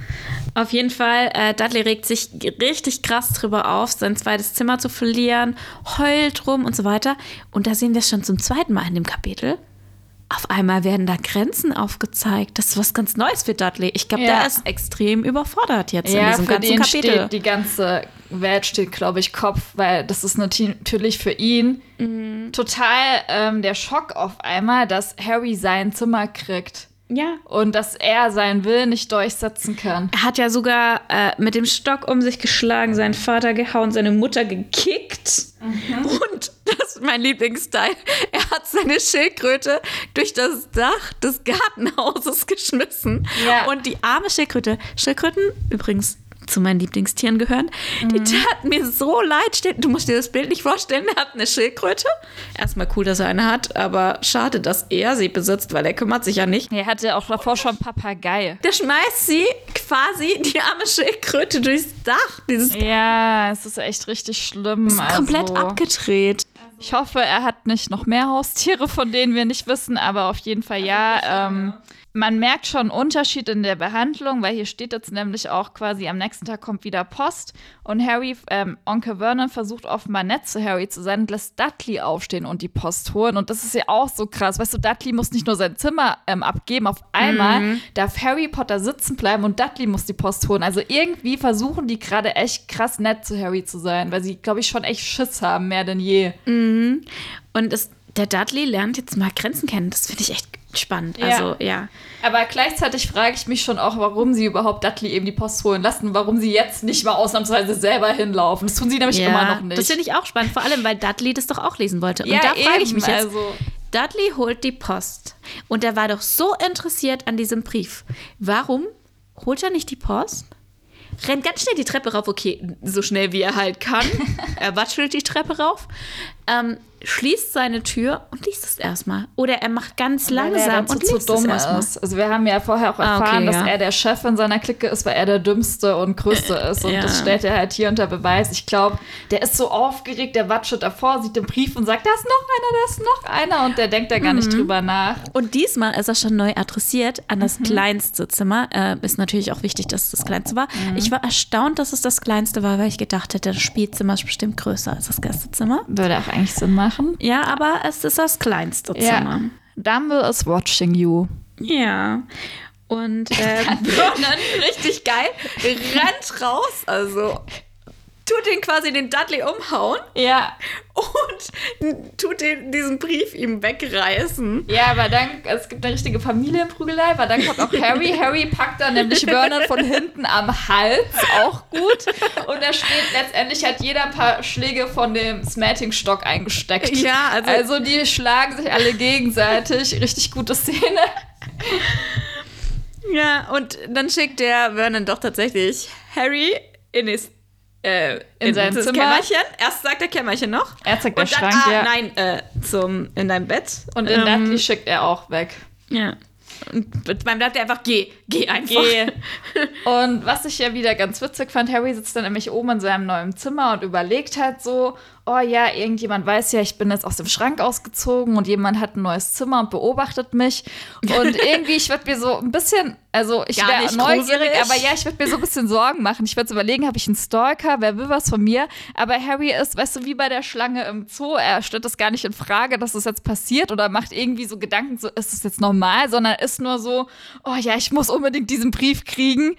Auf jeden Fall, äh, Dudley regt sich richtig krass drüber auf, sein zweites Zimmer zu verlieren, heult rum und so weiter. Und da sehen wir es schon zum zweiten Mal in dem Kapitel. Auf einmal werden da Grenzen aufgezeigt. Das ist was ganz Neues für Dudley. Ich glaube, Ja. der ist extrem überfordert jetzt Ja, in diesem für ganzen den Kapitel. steht die ganze Welt steht, glaube ich, Kopf, weil das ist natürlich für ihn Mhm. total ähm, der Schock auf einmal, dass Harry sein Zimmer kriegt ja. und dass er seinen Willen nicht durchsetzen kann. Er hat ja sogar äh, mit dem Stock um sich geschlagen, seinen Vater gehauen, seine Mutter gekickt. Und das ist mein Lieblingsteil. Er hat seine Schildkröte durch das Dach des Gartenhauses [LAUGHS] geschmissen. Ja. Und die arme Schildkröte, Schildkröten übrigens zu meinen Lieblingstieren gehören, die tat mir so leid. Du musst dir das Bild nicht vorstellen, er hat eine Schildkröte. Erstmal cool, dass er eine hat, aber schade, dass er sie besitzt, weil er kümmert sich ja nicht. Er hatte auch davor schon Papagei. Der schmeißt sie quasi, die arme Schildkröte, durchs Dach. Dieses Ja, es ist echt richtig schlimm. ist komplett also. abgedreht. Ich hoffe, er hat nicht noch mehr Haustiere, von denen wir nicht wissen, aber auf jeden Fall ja. Ähm, man merkt schon einen Unterschied in der Behandlung, weil hier steht jetzt nämlich auch quasi, am nächsten Tag kommt wieder Post und Harry, ähm, Onkel Vernon versucht offenbar nett zu Harry zu sein und lässt Dudley aufstehen und die Post holen. Und das ist ja auch so krass. Weißt du, Dudley muss nicht nur sein Zimmer ähm, abgeben, auf einmal darf Harry Potter sitzen bleiben und Dudley muss die Post holen. Also irgendwie versuchen die gerade echt krass nett zu Harry zu sein, weil sie, glaube ich, schon echt Schiss haben, mehr denn je. Und es, der Dudley lernt jetzt mal Grenzen kennen. Das finde ich echt spannend. Ja. Also, ja. Aber gleichzeitig frage ich mich schon auch, warum sie überhaupt Dudley eben die Post holen lassen, warum sie jetzt nicht mal ausnahmsweise selber hinlaufen. Das tun sie nämlich immer noch nicht. Das finde ich auch spannend, vor allem, weil Dudley das doch auch lesen wollte. Und Ja, da frage ich mich jetzt, also- Dudley holt die Post und er war doch so interessiert an diesem Brief. Warum holt er nicht die Post? Rennt ganz schnell die Treppe rauf, okay, so schnell wie er halt kann. [LAUGHS] er watschelt die Treppe rauf. Ähm, schließt seine Tür und liest es erstmal. Oder er macht ganz langsam und zu liest dumm es erstmal. Also wir haben ja vorher auch Ah, okay, erfahren, dass ja. er der Chef in seiner Clique ist, weil er der dümmste und größte [LAUGHS] ist. Und Ja. das stellt er halt hier unter Beweis. Ich glaube, der ist so aufgeregt, der watschelt davor, sieht den Brief und sagt, da ist noch einer, da ist noch einer. Und der denkt da gar Mhm. nicht drüber nach. Und diesmal ist er schon neu adressiert an das kleinste Zimmer. Äh, ist natürlich auch wichtig, dass es das kleinste war. Ich war erstaunt, dass es das kleinste war, weil ich gedacht hätte, das Spielzimmer ist bestimmt größer als das Gastzimmer. Würde auch eigentlich Sinn machen. Ja, aber es ist das kleinste Zimmer. Dumble is watching you. Ja. Und [LAUGHS] äh, Vernon, richtig geil, rennt raus, also tut den quasi den Dudley umhauen Ja. und tut den, diesen Brief ihm wegreißen. Ja, aber dann, es gibt eine richtige Familienprügelei, weil dann kommt auch Harry. Harry packt dann nämlich Vernon von hinten am Hals, auch gut. Und da steht, letztendlich hat jeder ein paar Schläge von dem Smatting-Stock eingesteckt. Ja, also- Also die schlagen sich alle gegenseitig. Richtig gute Szene. Ja, und dann schickt der Vernon doch tatsächlich Harry in das, äh, In sein das Zimmer. Kämmerchen. Erst sagt er Kämmerchen noch. Er zeigt der Und dann, Schrank, ah, ja. nein, äh, zum, in deinem Bett. Und den Ähm, Dudley schickt er auch weg. Ja. Und beim sagt er einfach, geh, geh einfach. Geh. [LAUGHS] Und was ich ja wieder ganz witzig fand, Harry sitzt dann nämlich oben in seinem neuen Zimmer und überlegt halt so, oh ja, irgendjemand weiß ja, ich bin jetzt aus dem Schrank ausgezogen und jemand hat ein neues Zimmer und beobachtet mich. Und [LAUGHS] irgendwie, ich würde mir so ein bisschen, also ich wäre nicht neugierig, gruselig. aber ja, ich würde mir so ein bisschen Sorgen machen. Ich würde so überlegen, habe ich einen Stalker, wer will was von mir? Aber Harry ist, weißt du, wie bei der Schlange im Zoo, er stellt das gar nicht in Frage, dass das jetzt passiert oder macht irgendwie so Gedanken, so ist das jetzt normal, sondern ist nur so, oh ja, ich muss unbedingt diesen Brief kriegen.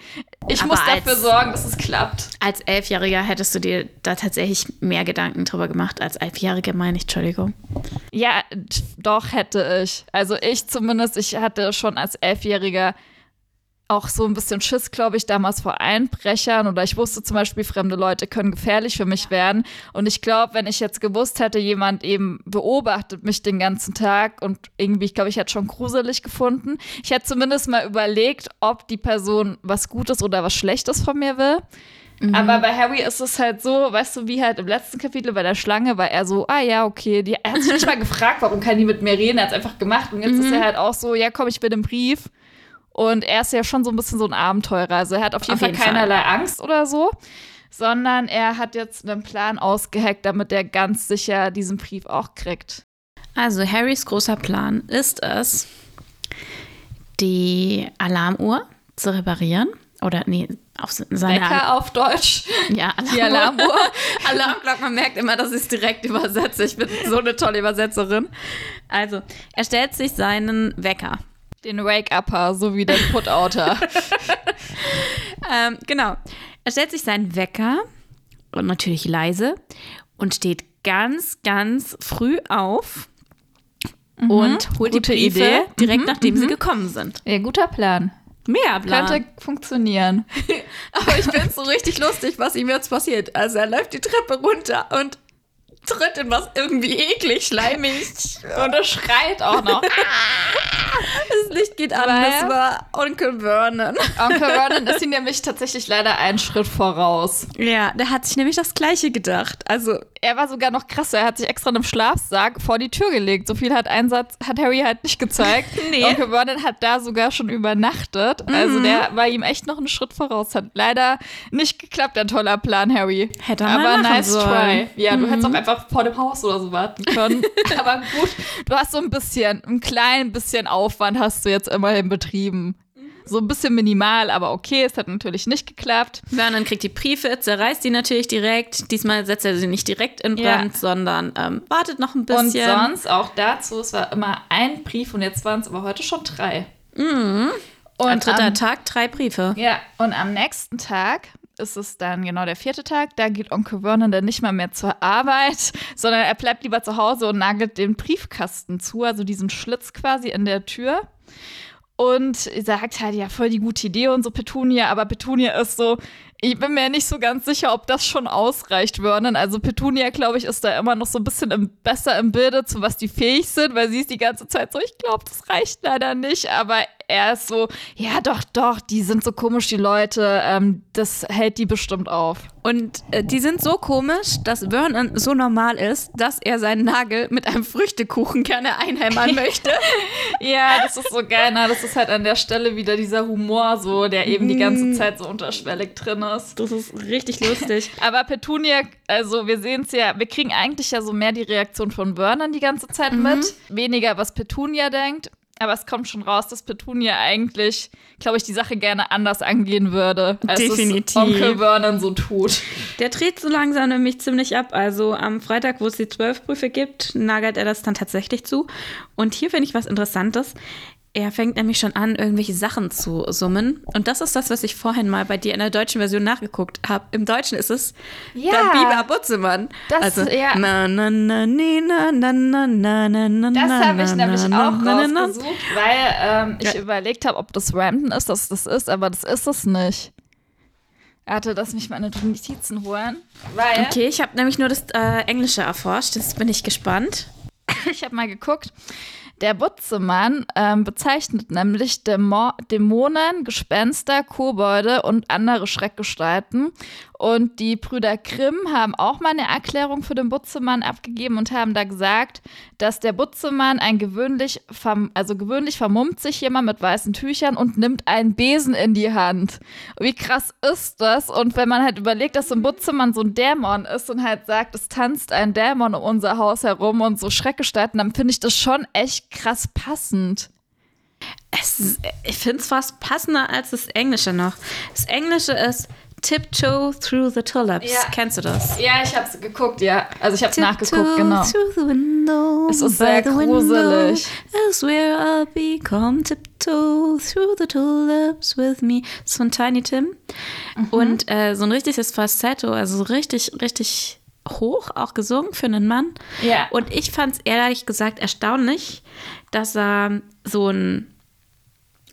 Ich Aber muss als- dafür sorgen, dass es klappt. Als Elfjähriger hättest du dir da tatsächlich mehr Gedanken drüber gemacht. Als Elfjährige meine ich, Entschuldigung. Ja, doch hätte ich. Also ich zumindest, ich hatte schon als Elfjähriger auch so ein bisschen Schiss, glaube ich, damals vor Einbrechern oder ich wusste zum Beispiel, fremde Leute können gefährlich für mich werden. Und ich glaube, wenn ich jetzt gewusst hätte, jemand eben beobachtet mich den ganzen Tag und irgendwie, ich glaube, ich hätte schon gruselig gefunden. Ich hätte zumindest mal überlegt, ob die Person was Gutes oder was Schlechtes von mir will. Aber bei Harry ist es halt so, weißt du, wie halt im letzten Kapitel bei der Schlange war er so, ah ja, okay, die, er hat sich nicht mal [LAUGHS] gefragt, warum kann die mit mir reden, er hat es einfach gemacht und jetzt ist er halt auch so, ja komm, ich will den Brief. Und er ist ja schon so ein bisschen so ein Abenteurer, also er hat auf jeden Auf Fall jeden Fall. keinerlei Angst oder so, sondern er hat jetzt einen Plan ausgeheckt, damit er ganz sicher diesen Brief auch kriegt. Also Harrys großer Plan ist es, die Alarmuhr zu reparieren. Oder nee, auf seine Wecker auf Deutsch, Ja, die Alarmuhr. [LAUGHS] Alarmglocken, man merkt immer, dass ich es direkt übersetze. Ich bin so eine tolle Übersetzerin. Also, er stellt sich seinen Wecker. Den Wake-Upper sowie den Put-Outer. [LAUGHS] Ähm, genau. Er stellt sich seinen Wecker und natürlich leise und steht ganz, ganz früh auf und holt die gute Briefe Idee. direkt nachdem sie gekommen sind. ja, guter Plan. Mehr Plan. Könnte funktionieren. [LAUGHS] Aber ich finde es so richtig lustig, was ihm jetzt passiert. Also er läuft die Treppe runter und tritt in was irgendwie eklig, schleimig. [LAUGHS] Und er schreit auch noch. [LAUGHS] Das Licht geht an, Weil- das war Onkel Vernon. Onkel [LAUGHS] Vernon ist ihm nämlich tatsächlich leider einen Schritt voraus. Ja, der hat sich nämlich das Gleiche gedacht. Also, Er war sogar noch krasser. Er hat sich extra in einem Schlafsack vor die Tür gelegt. So viel hat Einsatz hat Harry halt nicht gezeigt. [LAUGHS] Nee. Onkel Vernon hat da sogar schon übernachtet. Also Mhm. der war ihm echt noch einen Schritt voraus. Hat leider nicht geklappt, der toller Plan, Harry. Hätte er Aber nice sollen. try. Ja, du Mhm. hättest auch einfach vor dem Haus oder so warten können. [LAUGHS] Aber gut, du hast so ein bisschen, ein klein bisschen Aufwand hast du jetzt immerhin betrieben. So ein bisschen minimal, aber okay, es hat natürlich nicht geklappt. Vernon kriegt die Briefe, zerreißt die natürlich direkt. Diesmal setzt er sie nicht direkt in Ja. Brand, sondern ähm, wartet noch ein bisschen. Und sonst auch dazu, es war immer ein Brief und jetzt waren es aber heute schon drei. Und Am dritter am, Tag drei Briefe. Ja, und am nächsten Tag ist es dann genau der vierte Tag. Da geht Onkel Vernon dann nicht mal mehr zur Arbeit, [LAUGHS] sondern er bleibt lieber zu Hause und nagelt den Briefkasten zu, also diesen Schlitz quasi in der Tür. Und sagt halt, ja, voll die gute Idee und so Petunia, aber Petunia ist so, Ich bin mir nicht so ganz sicher, ob das schon ausreicht, Vernon. Also Petunia, glaube ich, ist da immer noch so ein bisschen im, besser im Bilde, zu was die fähig sind, weil sie ist die ganze Zeit so, ich glaube, das reicht leider nicht. Aber er ist so, ja, doch, doch, die sind so komisch, die Leute. Ähm, das hält die bestimmt auf. Und äh, die sind so komisch, dass Vernon so normal ist, dass er seinen Nagel mit einem Früchtekuchen gerne einhämmern möchte. [LAUGHS] ja, das ist so geil. Na, das ist halt an der Stelle wieder dieser Humor, so, der eben die ganze mhm. Zeit so unterschwellig drin ist. Das ist richtig lustig. [LAUGHS] Aber Petunia, also wir sehen es ja, wir kriegen eigentlich ja so mehr die Reaktion von Vernon die ganze Zeit mhm. mit. Weniger, was Petunia denkt. Aber es kommt schon raus, dass Petunia eigentlich, glaube ich, die Sache gerne anders angehen würde, als Definitiv. es Onkel Vernon so tut. Der dreht so langsam nämlich ziemlich ab. Also am Freitag, wo es die zwölf Prüfe gibt, nagelt er das dann tatsächlich zu. Und hier finde ich was Interessantes. Er fängt nämlich schon an, irgendwelche Sachen zu summen. Und das ist das, was ich vorhin mal bei dir in der deutschen Version nachgeguckt habe. Im Deutschen ist es ja, dann Biber Butzemann. Das, also, ja. na, na, na, ni, na, na, na, na, na, na, Das habe ich nämlich na, auch na, rausgesucht, na, weil ähm, ich ja. überlegt habe, ob das Rampton ist, dass das ist, aber das ist es nicht. Er Warte, lass mich meine Notizen holen. Weil okay, ich habe nämlich nur das äh, Englische erforscht. Jetzt bin ich gespannt. ich habe mal geguckt. Der Butzemann ähm, bezeichnet nämlich Dämo Dämonen, Gespenster, Kobolde und andere Schreckgestalten und die Brüder Grimm haben auch mal eine Erklärung für den Butzemann abgegeben und haben da gesagt, dass der Butzemann ein gewöhnlich, also gewöhnlich vermummt sich jemand mit weißen Tüchern und nimmt einen Besen in die Hand. Wie krass ist das? Und wenn man halt überlegt, dass so ein Butzemann so ein Dämon ist und halt sagt, es tanzt ein Dämon um unser Haus herum und so Schreckgestalten, dann finde ich das schon echt krass passend. Es, ich finde es fast passender als das Englische noch. Das Englische ist Tiptoe Through the Tulips. Ja. Kennst du das? Ja, ich habe es geguckt, ja. Also ich habe es nachgeguckt, genau. Through the window, es ist sehr gruselig. Is where I'll become tiptoe through the tulips with me. Das ist von Tiny Tim. Mhm. Und äh, so ein richtiges Falsetto, also so richtig, richtig hoch, auch gesungen für einen Mann. Ja. Und ich fand es ehrlich gesagt erstaunlich, dass er so ein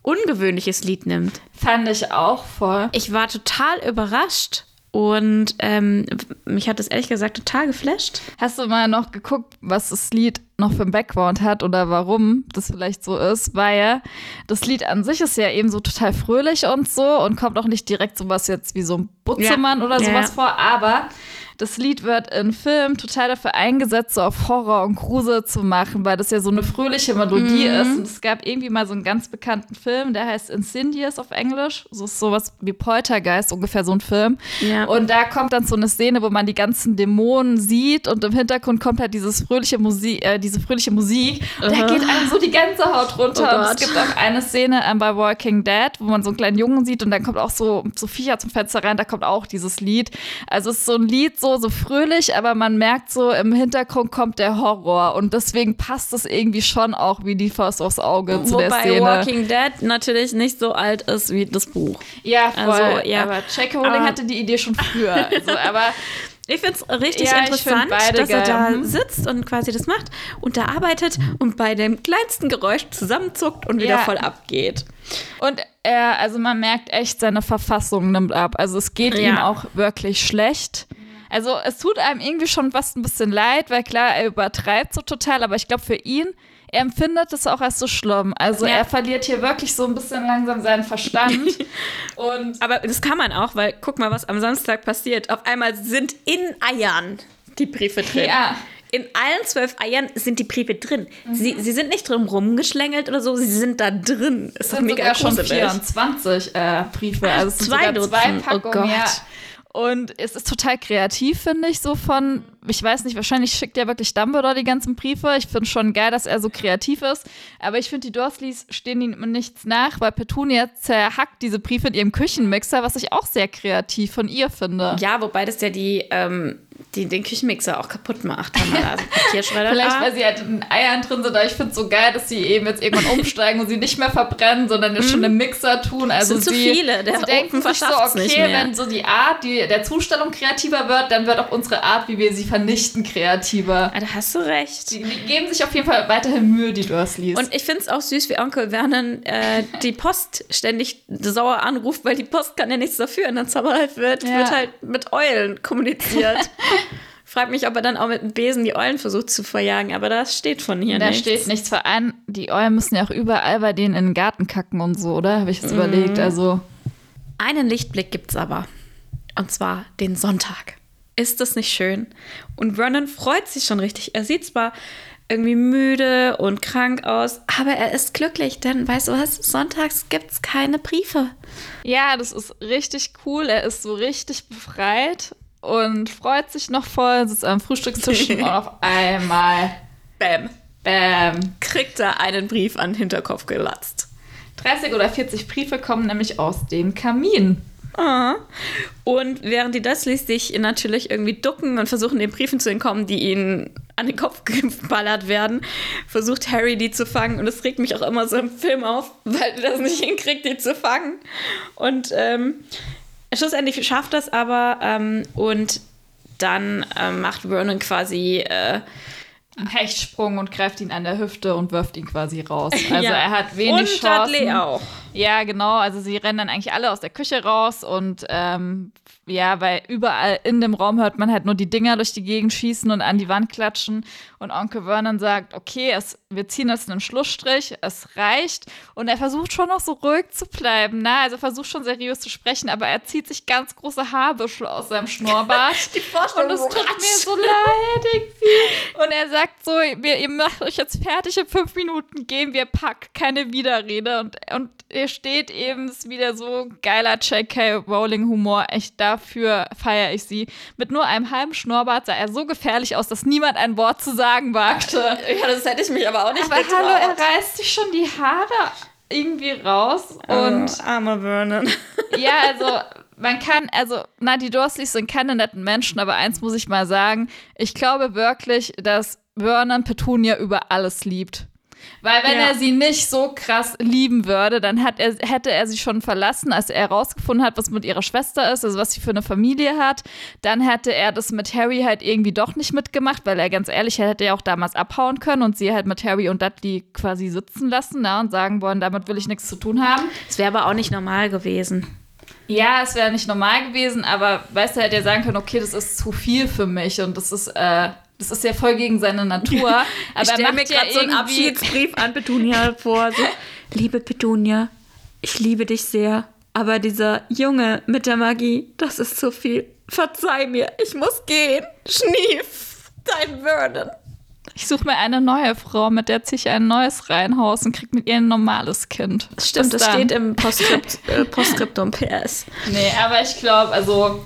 ungewöhnliches Lied nimmt. Fand ich auch voll. Ich war total überrascht. Und ähm, mich hat das ehrlich gesagt total geflasht. Hast du mal noch geguckt, was das Lied noch für ein Background hat oder warum das vielleicht so ist? Weil das Lied an sich ist ja eben so total fröhlich und so und kommt auch nicht direkt sowas jetzt wie so ein Butzemann ja. oder sowas ja. vor, aber das Lied wird in Filmen total dafür eingesetzt, so auf Horror und Grusel zu machen, weil das ja so eine fröhliche Melodie mhm. ist. Und es gab irgendwie mal so einen ganz bekannten Film, der heißt Insidious auf Englisch. So ist sowas wie Poltergeist, ungefähr so ein Film. Ja. Und da kommt dann so eine Szene, wo man die ganzen Dämonen sieht und im Hintergrund kommt halt dieses fröhliche Musik, äh, diese fröhliche Musik. Und da geht einem so die ganze Haut runter. Oh und es gibt auch eine Szene ähm, bei Walking Dead, wo man so einen kleinen Jungen sieht und dann kommt auch so, so Viecher zum Fenster rein, da kommt auch dieses Lied. Also es ist so ein Lied, so so, fröhlich, aber man merkt so, im Hintergrund kommt der Horror und deswegen passt es irgendwie schon auch wie die Faust aufs Auge zu Wobei der Szene. Walking Dead natürlich nicht so alt ist wie das Buch. Ja, voll. Also, ja. Aber J.K. Rowling hatte die Idee schon früher. Also, aber [LAUGHS] ich finde es richtig ja, interessant, dass er da mhm. sitzt und quasi das macht und da arbeitet und bei dem kleinsten Geräusch zusammenzuckt und wieder ja. voll abgeht. Und er, also man merkt echt, seine Verfassung nimmt ab. Also es geht ja. ihm auch wirklich schlecht. Also es tut einem irgendwie schon fast ein bisschen leid, weil klar, er übertreibt so total, aber ich glaube für ihn, er empfindet es auch als so schlimm. Also ja. er verliert hier wirklich so ein bisschen langsam seinen Verstand. [LAUGHS] und aber das kann man auch, weil guck mal, was am Samstag passiert. Auf einmal sind in Eiern die Briefe drin. Ja. In allen zwölf Eiern sind die Briefe drin. Mhm. Sie, sie sind nicht drum rumgeschlängelt oder so, sie sind da drin. Es sind mega sogar schon 24 äh, Briefe. Also es sind zwei, sogar zwei oh Packungen. Oh Gott. Ja. Und es ist total kreativ, finde ich, so von, ich weiß nicht, wahrscheinlich schickt ja wirklich Dumbledore die ganzen Briefe. Ich finde schon geil, dass er so kreativ ist. Aber ich finde, die Dursleys stehen ihm nichts nach, weil Petunia zerhackt diese Briefe in ihrem Küchenmixer, was ich auch sehr kreativ von ihr finde. Ja, wobei das ja die, ähm, die den Küchenmixer auch kaputt macht. Vielleicht, da. weil sie halt in Eiern drin sind, aber ich finde es so geil, dass sie eben jetzt irgendwann [LAUGHS] umsteigen und sie nicht mehr verbrennen, sondern jetzt schon im Mixer tun. Also sind zu sie, viele, der sie denken sich so, okay, wenn so die Art die, der Zustellung kreativer wird, dann wird auch unsere Art, wie wir sie vernichten, kreativer. Ah, da hast du recht. Die, die geben sich auf jeden Fall weiterhin Mühe, die Dursleys. Und ich finde es auch süß, wie Onkel Vernon äh, [LAUGHS] die Post ständig sauer anruft, weil die Post kann ja nichts dafür. Und dann Zauberhalt wird, Ja. wird halt mit Eulen kommuniziert. [LAUGHS] [LAUGHS] Frag mich, ob er dann auch mit dem Besen die Eulen versucht zu verjagen, aber das steht von hier da nichts. steht nichts für ein. Die Eulen müssen ja auch überall bei denen in den Garten kacken und so, oder? Habe ich jetzt überlegt. Also, Einen Lichtblick gibt's aber. Und zwar den Sonntag. Ist das nicht schön? Und Vernon freut sich schon richtig. Er sieht zwar irgendwie müde und krank aus, aber er ist glücklich, denn weißt du was? Sonntags gibt's keine Briefe. ja, das ist richtig cool. Er ist so richtig befreit und freut sich noch voll, sitzt am Frühstückstisch und auf [LAUGHS] einmal, Bäm. bam, Kriegt er einen Brief an den Hinterkopf gelatzt. 30 oder 40 Briefe kommen nämlich aus dem Kamin. Ah. Und während die Dursleys sich natürlich irgendwie ducken und versuchen, den Briefen zu entkommen, die ihnen an den Kopf [LAUGHS] geballert werden, versucht Harry, die zu fangen. Und es regt mich auch immer so im Film auf, weil er das nicht hinkriegt, die zu fangen. Und ähm, schlussendlich schafft das aber. Ähm, und dann ähm, macht Vernon quasi äh, Einen Hechtsprung und greift ihn an der Hüfte und wirft ihn quasi raus. [LAUGHS] Also ja. er hat wenig und Chancen. Dudley auch. Ja, genau. Also sie rennen dann eigentlich alle aus der Küche raus und ähm, ja, weil überall in dem Raum hört man halt nur die Dinger durch die Gegend schießen und an die Wand klatschen. Und Onkel Vernon sagt, okay, es, wir ziehen jetzt einen Schlussstrich, es reicht. Und er versucht schon noch so ruhig zu bleiben. Na, also er versucht schon seriös zu sprechen, aber er zieht sich ganz große Haarbüschel aus seinem [LAUGHS] Schnurrbart. Die Vorstellung, Und es tut mir so leid irgendwie. Und er sagt so, wir, ihr macht euch jetzt fertig, in fünf Minuten gehen wir, packt keine Widerrede. Und, und steht eben, wieder so geiler J.K. Rowling-Humor. Echt, dafür feiere ich sie. Mit nur einem halben Schnurrbart sah er so gefährlich aus, dass niemand ein Wort zu sagen wagte. [LAUGHS] Ja, das hätte ich mich aber auch nicht Aber hallo, er reißt sich schon die Haare irgendwie raus. Und Und armer Vernon. [LAUGHS] ja, also man kann, also, na, die Dursleys sind keine netten Menschen, aber eins muss ich mal sagen, ich glaube wirklich, dass Vernon Petunia über alles liebt. Weil wenn Ja. er sie nicht so krass lieben würde, dann hat er, hätte er sie schon verlassen, als er herausgefunden hat, was mit ihrer Schwester ist, also was sie für eine Familie hat. Dann hätte er das mit Harry halt irgendwie doch nicht mitgemacht, weil er ganz ehrlich, hätte ja auch damals abhauen können und sie halt mit Harry und Dudley quasi sitzen lassen na, und sagen wollen, damit will ich nichts zu tun haben. Es wäre aber auch nicht normal gewesen. Ja, es wäre nicht normal gewesen, aber weißt du, hätte er sagen können, okay, das ist zu viel für mich und das ist, äh, das ist ja voll gegen seine Natur. [LAUGHS] Aber ich stelle mir macht ja gerade so einen Abschiedsbrief an Petunia vor. So, [LAUGHS] liebe Petunia, ich liebe dich sehr, aber dieser Junge mit der Magie, das ist zu viel. Verzeih mir, ich muss gehen. Schnief, dein Vernon. Ich suche mir eine neue Frau, mit der ziehe ich ein neues Reihenhaus und krieg mit ihr ein normales Kind. Stimmt, Bis das steht im Postskript, äh, Postskriptum PS. [LAUGHS] Nee, aber ich glaube, also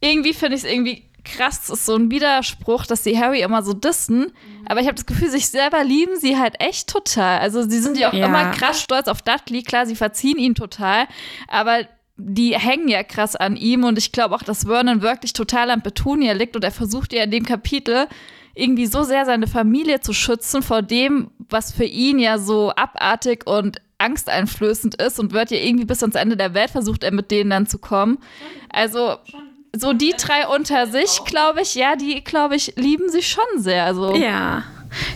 irgendwie finde ich es irgendwie krass, es ist so ein Widerspruch, dass die Harry immer so dissen, aber ich habe das Gefühl, sich selber lieben sie halt echt total. Also sie sind ja auch Ja. immer krass stolz auf Dudley, klar, sie verziehen ihn total, aber die hängen ja krass an ihm und ich glaube auch, dass Vernon wirklich total an Petunia liegt und er versucht ja in dem Kapitel irgendwie so sehr seine Familie zu schützen vor dem, was für ihn ja so abartig und angsteinflößend ist und wird ja irgendwie bis ans Ende der Welt versucht er mit denen dann zu kommen. Also so die drei unter sich, glaube ich, ja, die, glaube ich, lieben sich schon sehr. Also Ja.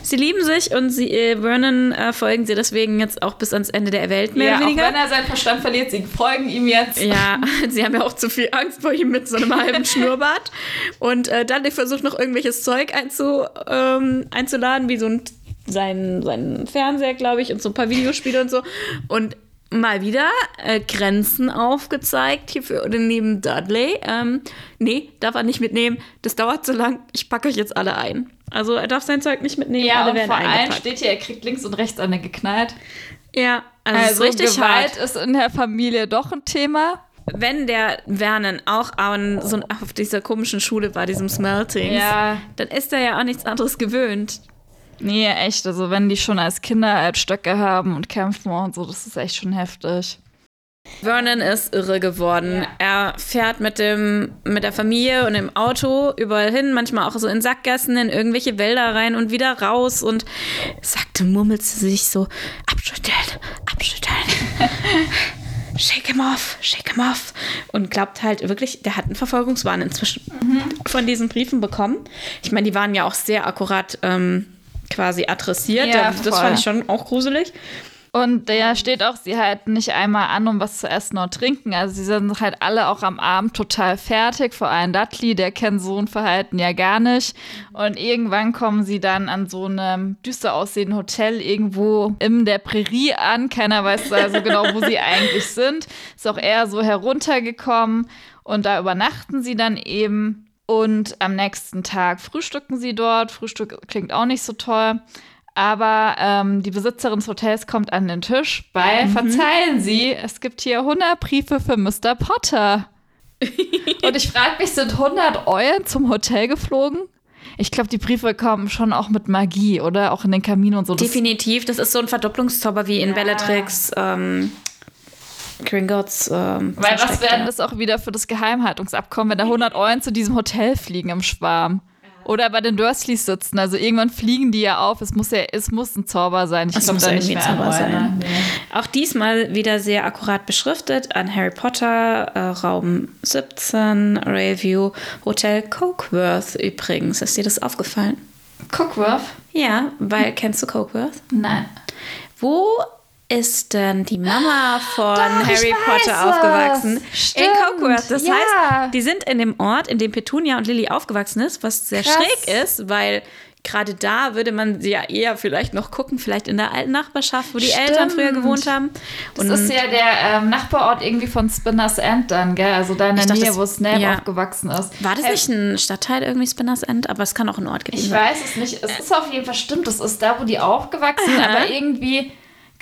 Sie lieben sich und sie, äh, Vernon äh, folgen sie deswegen jetzt auch bis ans Ende der Welt, mehr ja, oder auch weniger. wenn er seinen Verstand verliert, sie folgen ihm jetzt. Ja, [LAUGHS] sie haben ja auch zu viel Angst vor ihm mit so einem halben [LAUGHS] Schnurrbart. Und äh, Dudley versucht noch irgendwelches Zeug einzu, ähm, einzuladen, wie so ein sein, sein Fernseher, glaube ich, und so ein paar Videospiele und so. Und mal wieder äh, Grenzen aufgezeigt hier für den lieben Dudley. Ähm, nee, darf er nicht mitnehmen. Das dauert zu lang. Ich packe euch jetzt alle ein. Also er darf sein Zeug nicht mitnehmen. Ja, alle und werden vor allem steht hier, er kriegt links und rechts eine geknallt. Ja, also, Also, ist richtig Gewalt hart. ist in der Familie doch ein Thema. wenn der Vernon auch an so, auf dieser komischen Schule bei diesem Smeltings, Ja. dann ist er ja auch nichts anderes gewöhnt. Nee, echt. Also wenn die schon als Kinder halt Stöcke haben und kämpfen und so, das ist echt schon heftig. Vernon ist irre geworden. Er fährt mit, dem, mit der Familie und im Auto überall hin, manchmal auch so in Sackgassen, in irgendwelche Wälder rein und wieder raus und sagte, murmelte sich so, abschütteln, abschütteln. [LAUGHS] shake him off, shake him off. Und glaubt halt wirklich, der hat einen Verfolgungswahn inzwischen mhm. von diesen Briefen bekommen. Ich meine, die waren ja auch sehr akkurat ähm, quasi adressiert. Ja, das, das fand ich schon auch gruselig. Und da steht auch, sie halten nicht einmal an, um was zu essen oder trinken. Also sie sind halt alle auch am Abend total fertig. Vor allem Dudley, der kennt so ein Verhalten ja gar nicht. Und irgendwann kommen sie dann an so einem düster aussehenden Hotel irgendwo in der Prärie an. Keiner weiß also genau, wo sie [LAUGHS] eigentlich sind. Ist auch eher so heruntergekommen. Und da übernachten sie dann eben. Und am nächsten Tag frühstücken sie dort. Frühstück klingt auch nicht so toll. Aber ähm, die Besitzerin des Hotels kommt an den Tisch, weil, mhm. verzeihen Sie, es gibt hier 100 Briefe für Mr. Potter. [LAUGHS] und ich frage mich, sind 100 Eulen zum Hotel geflogen? Ich glaube, die Briefe kommen schon auch mit Magie, oder? Auch in den Kamin und so. Definitiv, das ist so ein Verdopplungszauber wie in ja. Bellatrix. Ähm Gringotts. Ähm, Weil was wäre das auch wieder für das Geheimhaltungsabkommen, wenn da 100 Eulen zu diesem Hotel fliegen im Schwarm? Oder bei den Dursleys sitzen. Also irgendwann fliegen die ja auf. Es muss ja, es muss ein Zauber sein. Ich glaube da nicht mehr Zauber sein. Nee. Auch diesmal wieder sehr akkurat beschriftet an Harry Potter, äh, Raum 17, Review, Hotel Cokeworth übrigens. Ist dir das aufgefallen? Cokeworth? Ja, weil kennst du Cokeworth? Nein. Wo ist denn die Mama von Doch, Harry Potter aufgewachsen? Stimmt. In Cokeworth. Das ja. heißt, die sind in dem Ort, in dem Petunia und Lily aufgewachsen ist, was sehr Krass. schräg ist, weil gerade da würde man ja eher vielleicht noch gucken, vielleicht in der alten Nachbarschaft, wo die Stimmt. Eltern früher gewohnt haben. Und das ist ja der ähm, Nachbarort irgendwie von Spinners End dann, gell? Also da in der Nähe, wo Snape ja. aufgewachsen ist. War das hey. nicht ein Stadtteil irgendwie Spinners End? Aber es kann auch ein Ort gewesen sein. Ich weiß es nicht. Es ist auf jeden Fall stimmt. Das ist da, wo die aufgewachsen sind, aber irgendwie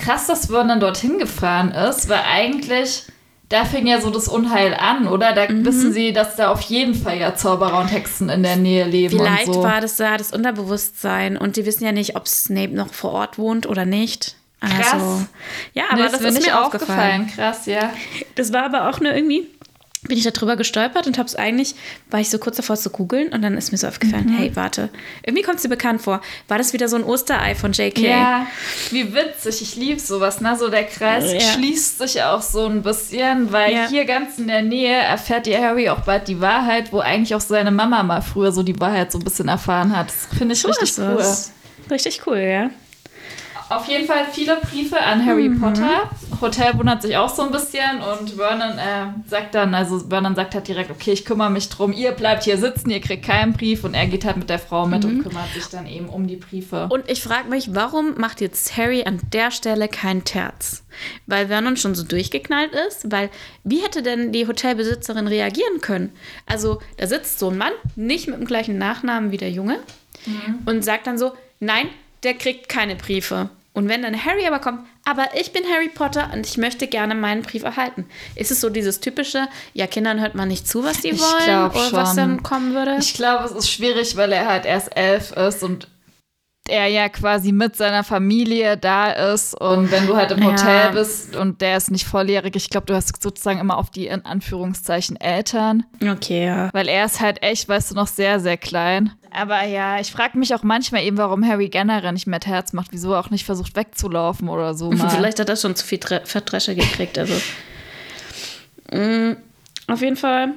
krass, dass Vernon dorthin gefahren ist, weil eigentlich da fing ja so das Unheil an, oder? Da mhm. wissen sie, dass da auf jeden Fall ja Zauberer und Hexen in der Nähe leben. Vielleicht so. war das da das Unterbewusstsein und die wissen ja nicht, ob Snape noch vor Ort wohnt oder nicht. Krass. Also, ja, aber nee, das, das ist mir aufgefallen. aufgefallen. Krass, ja. Das war aber auch nur irgendwie bin ich da drüber gestolpert und habe es eigentlich, war ich so kurz davor zu googeln und dann ist mir so aufgefallen, mhm. hey, warte, irgendwie kommt es dir bekannt vor. War das wieder so ein Osterei von JK? Ja, wie witzig, ich liebe sowas, ne? So der Kreis ja. schließt sich auch so ein bisschen, weil ja. hier ganz in der Nähe erfährt ihr Harry auch bald die Wahrheit, wo eigentlich auch seine Mama mal früher so die Wahrheit so ein bisschen erfahren hat. Das finde ich so richtig cool. Richtig cool, ja. Auf jeden Fall viele Briefe an Harry mhm. Potter. Hotel wundert sich auch so ein bisschen und Vernon äh, sagt dann, also Vernon sagt halt direkt, okay, ich kümmere mich drum, ihr bleibt hier sitzen, ihr kriegt keinen Brief und er geht halt mit der Frau mit mhm. und kümmert sich dann eben um die Briefe. Und ich frage mich, warum macht jetzt Harry an der Stelle kein Terz? Weil Vernon schon so durchgeknallt ist, weil wie hätte denn die Hotelbesitzerin reagieren können? Also da sitzt so ein Mann, nicht mit dem gleichen Nachnamen wie der Junge mhm. und sagt dann so, nein, der kriegt keine Briefe. Und wenn dann Harry aber kommt, aber ich bin Harry Potter und ich möchte gerne meinen Brief erhalten. Ist es so dieses typische, ja, Kindern hört man nicht zu, was die wollen oder schon. was dann kommen würde? Ich glaube, es ist schwierig, weil er halt erst elf ist und er ja quasi mit seiner Familie da ist und wenn du halt im Hotel ja. bist und der ist nicht volljährig, ich glaube, du hast sozusagen immer auf die in Anführungszeichen Eltern. Okay, ja. Weil er ist halt echt, weißt du, noch sehr, sehr klein. Aber ja, ich frage mich auch manchmal eben, warum Harry generell nicht mehr Herz macht, wieso er auch nicht versucht wegzulaufen oder so. [LAUGHS] Mal. Vielleicht hat er schon zu viel Verdresche gekriegt, also. [LAUGHS] mm, auf jeden Fall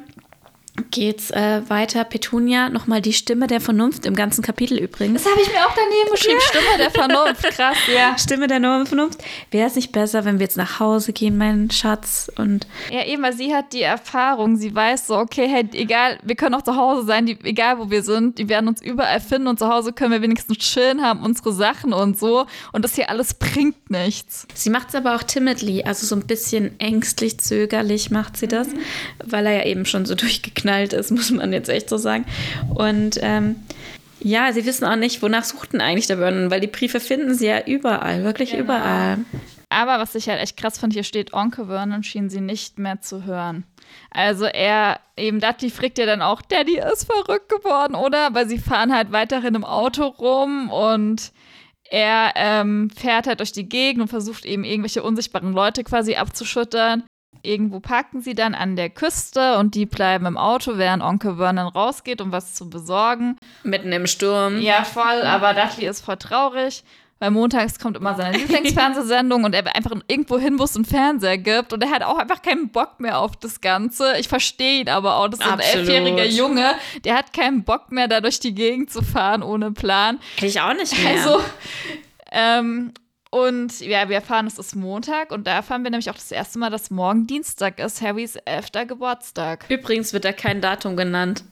geht's äh, weiter. Petunia, nochmal die Stimme der Vernunft im ganzen Kapitel übrigens. Das habe ich mir auch daneben geschrieben. Ja. Stimme der Vernunft, [LAUGHS] krass, ja. Stimme der Vernunft. Wäre es nicht besser, wenn wir jetzt nach Hause gehen, mein Schatz? Und ja, eben, weil sie hat die Erfahrung. Sie weiß so, okay, hey, egal, wir können auch zu Hause sein, die, egal wo wir sind, die werden uns überall finden und zu Hause können wir wenigstens chillen, haben unsere Sachen und so. Und das hier alles bringt nichts. Sie macht es aber auch timidly, also so ein bisschen ängstlich, zögerlich macht sie das, mhm. weil er ja eben schon so [LAUGHS] durchgeknallt geknallt ist, [LAUGHS] muss man jetzt echt so sagen. Und ähm, ja, sie wissen auch nicht, wonach suchten eigentlich der Vernon, weil die Briefe finden sie ja überall, wirklich genau. überall. Aber was ich halt echt krass fand, hier steht, Onkel Vernon schien sie nicht mehr zu hören. Also er, eben Dudley fragt ja dann auch, Daddy ist verrückt geworden, oder? Weil sie fahren halt weiterhin im Auto rum und er ähm, fährt halt durch die Gegend und versucht eben irgendwelche unsichtbaren Leute quasi abzuschüttern. Irgendwo parken sie dann an der Küste und die bleiben im Auto, während Onkel Vernon rausgeht, um was zu besorgen. Mitten im Sturm. Ja, voll, aber Dudley ist voll traurig, weil montags kommt immer seine [LAUGHS] Lieblingsfernsehsendung und er einfach irgendwo hin muss und Fernseher gibt und er hat auch einfach keinen Bock mehr auf das Ganze. Ich verstehe ihn aber auch, das ist ein Absolut. elfjähriger Junge, der hat keinen Bock mehr, da durch die Gegend zu fahren ohne Plan. Hätte ich auch nicht mehr. Also, ähm, und ja, wir erfahren, es ist Montag und da erfahren wir nämlich auch das erste Mal, dass morgen Dienstag ist, Harrys elfter Geburtstag. Übrigens wird da kein Datum genannt.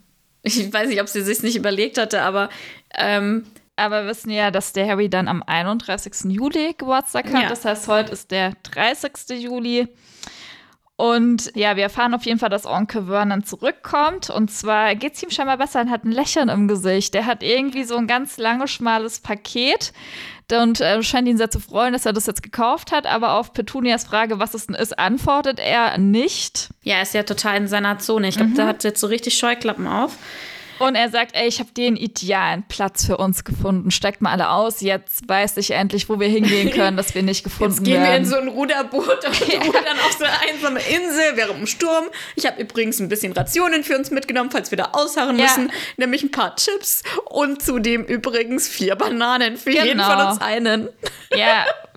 Ich weiß nicht, ob sie sich nicht überlegt hatte, aber ähm, Aber wir wissen ja, dass der Harry dann am 31. Juli Geburtstag hat. Ja. Das heißt, heute ist der 30. Juli. Und ja, wir erfahren auf jeden Fall, dass Onkel Vernon zurückkommt. Und zwar geht es ihm scheinbar besser und hat ein Lächeln im Gesicht. Der hat irgendwie so ein ganz langes, schmales Paket. Und äh, scheint ihn sehr zu freuen, dass er das jetzt gekauft hat. Aber auf Petunias Frage, was es denn ist, antwortet er nicht. ja, er ist ja total in seiner Zone. Ich glaube, Mhm. da hat jetzt so richtig Scheuklappen auf. Und er sagt, ey, ich habe den idealen Platz für uns gefunden. Steigt mal alle aus. Jetzt weiß ich endlich, wo wir hingehen können, dass wir nicht gefunden Jetzt gehen wir werden. in so ein Ruderboot und [LAUGHS] rudern auf so eine einsame Insel während dem Sturm. Ich habe übrigens ein bisschen Rationen für uns mitgenommen, falls wir da ausharren Ja. müssen. Nämlich ein paar Chips und zudem übrigens vier Bananen für jeden Genau. von uns einen. Ja, [LAUGHS]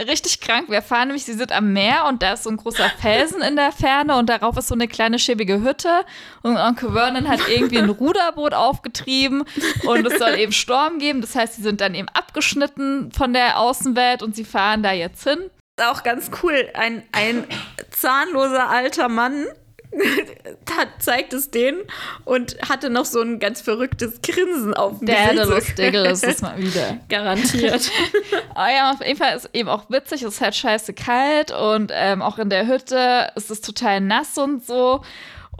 richtig krank. Wir fahren nämlich, sie sind am Meer und da ist so ein großer Felsen in der Ferne und darauf ist so eine kleine schäbige Hütte. Und Onkel Vernon hat irgendwie ein Ruderboot aufgetrieben und es soll eben Sturm geben. Das heißt, sie sind dann eben abgeschnitten von der Außenwelt und sie fahren da jetzt hin. Auch ganz cool. Ein, ein zahnloser alter Mann [LAUGHS] zeigt es denen und hatte noch so ein ganz verrücktes Grinsen auf dem Der Gesicht. Lustige ist es mal wieder. [LAUGHS] Garantiert. Aber [LAUGHS] ja, auf jeden Fall ist eben auch witzig, es ist halt scheiße kalt und ähm, auch in der Hütte ist es total nass und so.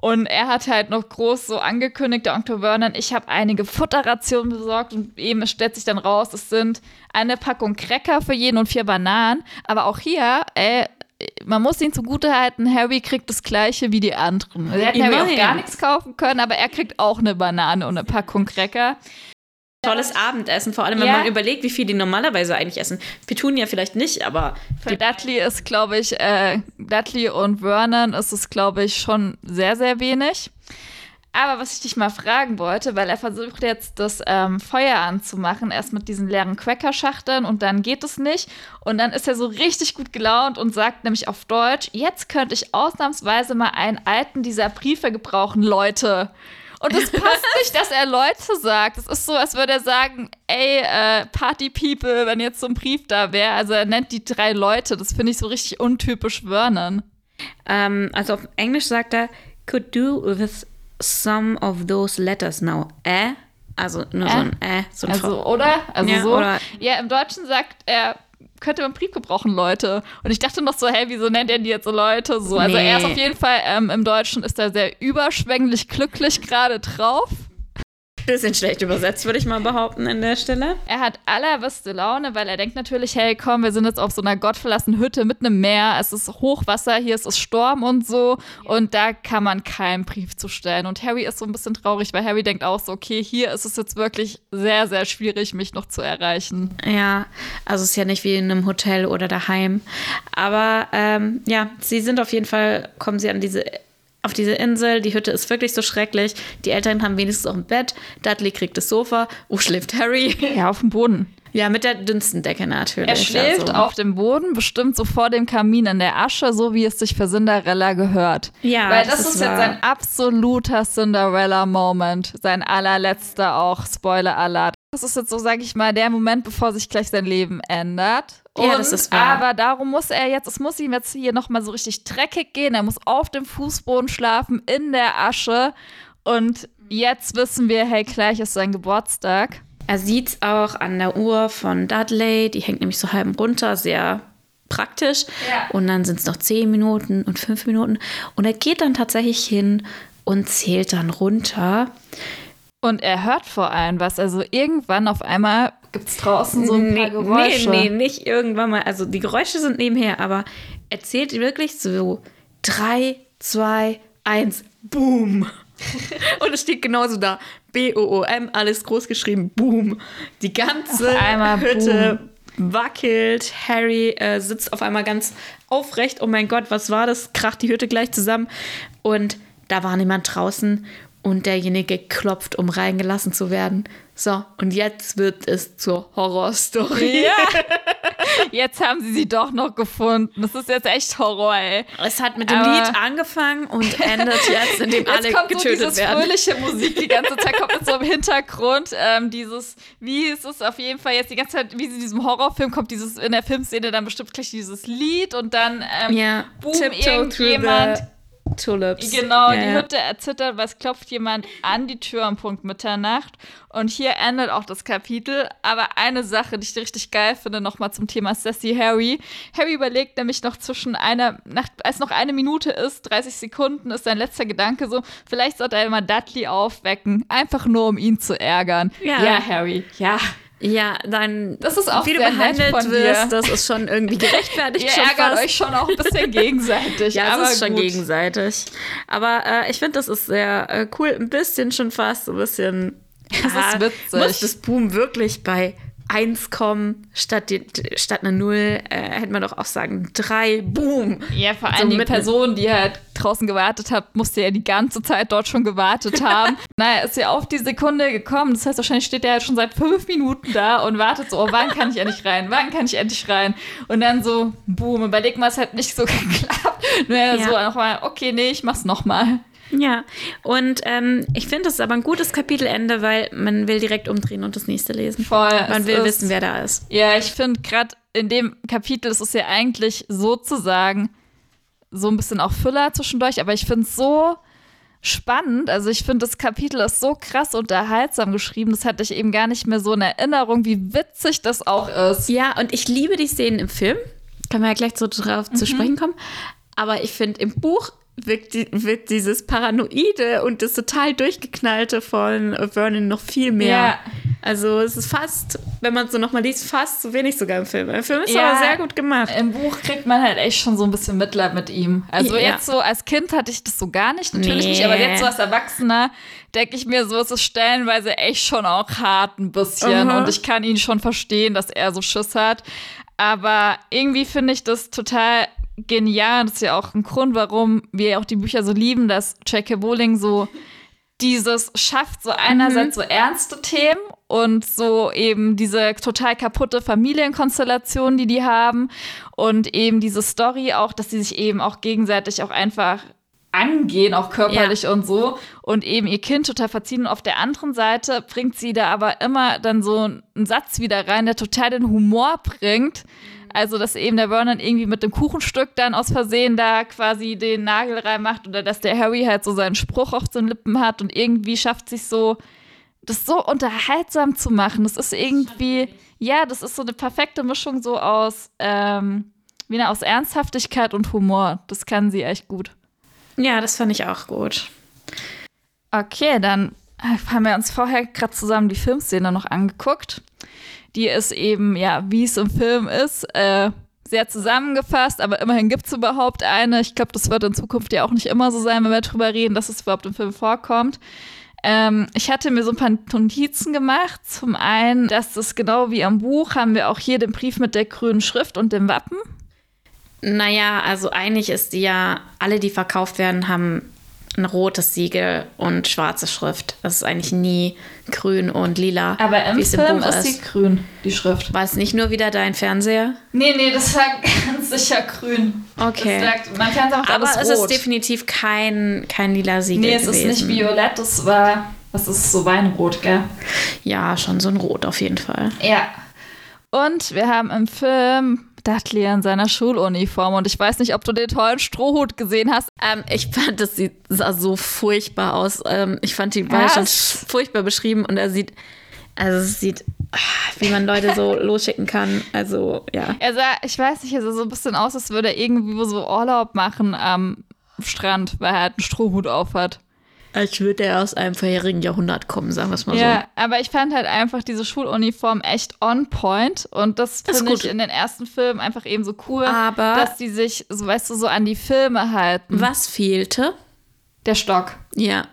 Und er hat halt noch groß so angekündigt, der Onkel Vernon, ich habe einige Futterrationen besorgt und eben stellt sich dann raus, es sind eine Packung Cracker für jeden und vier Bananen. Aber auch hier, ey, man muss ihn zugutehalten, Harry kriegt das gleiche wie die anderen. Er hätte Harry auch gar nichts kaufen können, aber er kriegt auch eine Banane und eine Packung Cracker. Tolles Abendessen, vor allem wenn Ja. man überlegt, wie viel die normalerweise eigentlich essen. Petunia vielleicht nicht, aber Für Dudley ist, glaube ich, äh, Dudley und Vernon ist es, glaube ich, schon sehr, sehr wenig. Aber was ich dich mal fragen wollte, weil er versucht jetzt das ähm, Feuer anzumachen, erst mit diesen leeren Cracker-Schachteln und dann geht es nicht. Und dann ist er so richtig gut gelaunt und sagt nämlich auf Deutsch, jetzt könnte ich ausnahmsweise mal einen alten dieser Briefe gebrauchen, Leute. Und es passt nicht, dass er Leute sagt. Es ist so, als würde er sagen, ey, äh, Party People, wenn jetzt so ein Brief da wäre. Also er nennt die drei Leute. Das finde ich so richtig untypisch Vernon. ähm, also auf Englisch sagt er, could do with some of those letters now. Äh? Also nur so Äh? ein äh, so ein Also, oder? Also Ja, so. oder- Ja, im Deutschen sagt er, könnte man Brief gebrauchen, Leute. Und ich dachte noch so, hey, wieso nennt er die jetzt so Leute? So, also Nee. er ist auf jeden Fall, ähm, im Deutschen ist er sehr überschwänglich glücklich gerade drauf. Bisschen schlecht übersetzt, würde ich mal behaupten an der Stelle. Er hat allerbeste Laune, weil er denkt natürlich, hey, komm, wir sind jetzt auf so einer gottverlassenen Hütte mit einem Meer. Es ist Hochwasser, hier ist es Sturm und so. Und da kann man keinen Brief zu stellen. Und Harry ist so ein bisschen traurig, weil Harry denkt auch so, okay, hier ist es jetzt wirklich sehr, sehr schwierig, mich noch zu erreichen. Ja, also es ist ja nicht wie in einem Hotel oder daheim. Aber ähm, ja, sie sind auf jeden Fall, kommen sie an diese, auf diese Insel. Die Hütte ist wirklich so schrecklich. Die Eltern haben wenigstens auch ein Bett. Dudley kriegt das Sofa. Wo schläft Harry? Ja, auf dem Boden. Ja, mit der dünnsten Decke natürlich. Er schläft also. auf dem Boden, bestimmt so vor dem Kamin in der Asche, so wie es sich für Cinderella gehört. Ja, Weil das das, ist ist, jetzt sein absoluter Cinderella-Moment. Sein allerletzter auch, Spoiler-Alert. Das ist jetzt so, sag ich mal, der Moment, bevor sich gleich sein Leben ändert. Ja, das ist wahr. Aber darum muss er jetzt, es muss ihm jetzt hier nochmal so richtig dreckig gehen. Er muss auf dem Fußboden schlafen, in der Asche. Und jetzt wissen wir, hey, gleich ist sein Geburtstag. Er sieht es auch an der Uhr von Dudley. Die hängt nämlich so halb runter, sehr praktisch. Ja. Und dann sind es noch zehn Minuten und fünf Minuten. Und er geht dann tatsächlich hin und zählt dann runter. Und er hört vor allem was. Also irgendwann auf einmal gibt es draußen so ein paar Geräusche. Nee, nee, nicht irgendwann mal. Also die Geräusche sind nebenher, aber er zählt wirklich so drei, zwei, eins, boom. [LAUGHS] und es steht genauso da. B-O-O-M, alles groß geschrieben, boom. Die ganze Hütte wackelt. Harry äh, sitzt auf einmal ganz aufrecht. Oh mein Gott, was war das? Kracht die Hütte gleich zusammen. Und da war niemand draußen und derjenige klopft, um reingelassen zu werden. So, und jetzt wird es zur Horrorstory. Ja. [LAUGHS] Jetzt haben sie sie doch noch gefunden. Das ist jetzt echt Horror, ey. Es hat mit dem Aber- Lied angefangen und [LAUGHS] endet jetzt, indem Jetzt alle kommt so getötet dieses werden. fröhliche Musik die ganze Zeit, kommt jetzt so im [LAUGHS] Hintergrund. Ähm, dieses, wie ist es auf jeden Fall jetzt die ganze Zeit, wie in diesem Horrorfilm kommt dieses, in der Filmszene dann bestimmt gleich dieses Lied und dann ähm, Ja, boom, irgendjemand. Tulips. Genau, ja, die ja. Hütte erzittert, weil es klopft jemand an die Tür um Punkt Mitternacht. Und hier endet auch das Kapitel. Aber eine Sache, die ich richtig geil finde, nochmal zum Thema Sassy Harry. Harry überlegt nämlich noch zwischen einer, nach, als noch eine Minute ist, 30 Sekunden, ist sein letzter Gedanke so, vielleicht sollte er mal Dudley aufwecken, einfach nur um ihn zu ärgern. Ja. Harry, ja. Ja, dann, Das ist auch wie du behandelt wirst, das ist schon irgendwie gerechtfertigt. [LAUGHS] Ihr ärgert fast. euch schon auch ein bisschen [LAUGHS] gegenseitig. Ja, aber es ist schon gut. gegenseitig. Aber äh, ich finde, das ist sehr äh, cool. Ein bisschen schon fast, so ein bisschen. [LAUGHS] Das ist witzig. Muss das Boom wirklich bei 1 kommen, statt, die, statt einer 0, äh, hätte man doch auch sagen 3, Boom. Ja, vor So allem die mitten- Person, die halt draußen gewartet hat, musste ja die ganze Zeit dort schon gewartet haben. [LAUGHS] naja, ist ja auf die Sekunde gekommen. Das heißt, wahrscheinlich steht er halt schon seit fünf Minuten da und wartet so, oh, wann kann ich endlich rein? Wann kann ich endlich rein? Und dann so, boom, überleg mal, es hat nicht so [LAUGHS] geklappt. Nur ja. so nochmal, okay, nee, ich mach's nochmal. Ja, und ähm, ich finde, das ist aber ein gutes Kapitelende, weil man will direkt umdrehen und das nächste lesen. Voll. Man will ist- wissen, wer da ist. Ja, ich finde gerade in dem Kapitel ist es ja eigentlich sozusagen so ein bisschen auch Füller zwischendurch, aber ich finde es so spannend. Also ich finde, das Kapitel ist so krass unterhaltsam geschrieben. Das hatte ich eben gar nicht mehr so in Erinnerung, wie witzig das auch ist. Ja, und ich liebe die Szenen im Film. Kann man ja gleich so drauf Mhm. zu sprechen kommen. Aber ich finde, im Buch wirkt, wirkt dieses Paranoide und das total durchgeknallte von Vernon noch viel mehr. Ja. Also es ist fast, wenn man es so nochmal liest, fast so wenig sogar im Film. Im Film ist Ja. aber sehr gut gemacht. Im Buch kriegt man halt echt schon so ein bisschen Mitleid mit ihm. Also Ja. jetzt so als Kind hatte ich das so gar nicht, natürlich Nee. nicht, aber jetzt so als Erwachsener denke ich mir so, es ist stellenweise echt schon auch hart ein bisschen Aha. und ich kann ihn schon verstehen, dass er so Schiss hat. Aber irgendwie finde ich das total genial. Das ist ja auch ein Grund, warum wir auch die Bücher so lieben, dass J.K. Rowling so dieses schafft, so einerseits so ernste Themen und so eben diese total kaputte Familienkonstellation, die die haben und eben diese Story auch, dass sie sich eben auch gegenseitig auch einfach angehen, auch körperlich und so und eben ihr Kind total verziehen. Und auf der anderen Seite bringt sie da aber immer dann so einen Satz wieder rein, der total den Humor bringt. Also, dass eben der Vernon irgendwie mit dem Kuchenstück dann aus Versehen da quasi den Nagel reinmacht oder dass der Harry halt so seinen Spruch auf den Lippen hat und irgendwie schafft sich so, das so unterhaltsam zu machen. Das ist irgendwie, ja, das ist so eine perfekte Mischung so aus, ähm, wie eine, aus Ernsthaftigkeit und Humor. Das kann sie echt gut. Ja, das fand ich auch gut. Okay, dann haben wir uns vorher gerade zusammen die Filmszene noch angeguckt. Die ist eben, ja, wie es im Film ist, äh, sehr zusammengefasst, aber immerhin gibt es überhaupt eine. Ich glaube, das wird in Zukunft ja auch nicht immer so sein, wenn wir drüber reden, dass es überhaupt im Film vorkommt. Ähm, ich hatte mir so ein paar Notizen gemacht. Zum einen, dass das genau wie am Buch haben wir auch hier den Brief mit der grünen Schrift und dem Wappen. Naja, also eigentlich ist die ja, alle, die verkauft werden, haben ein rotes Siegel und schwarze Schrift. Das ist eigentlich nie grün und lila. Aber im Film Buch ist sie grün, die Schrift. War es nicht nur wieder dein Fernseher? Nee, nee, das war [LAUGHS] ganz sicher grün. Okay. Man kann es auch Aber es rot. ist definitiv kein, kein lila Siegel Nee, es ist gewesen. nicht violett, das war, das ist so Weinrot, gell? Ja, schon so ein Rot auf jeden Fall. Ja. Und wir haben im Film Dudley in seiner Schuluniform und ich weiß nicht, ob du den tollen Strohhut gesehen hast. Ähm, ich fand, das sieht, sah so furchtbar aus. Ähm, ich fand die ja schon furchtbar beschrieben und er sieht, also es sieht, ah, wie man Leute so [LAUGHS] losschicken kann. Also, ja. Er sah, ich weiß nicht, er sah so ein bisschen aus, als würde er irgendwie so Urlaub machen am Strand, weil er halt einen Strohhut auf hat. Als würde er aus einem vorherigen Jahrhundert kommen, sagen wir es mal Ja, aber ich fand halt einfach diese Schuluniform echt on point und das finde ich in den ersten Filmen einfach eben so cool, Aber- dass die sich, so weißt du, so an die Filme halten. so. Was fehlte? Der Stock. Ja,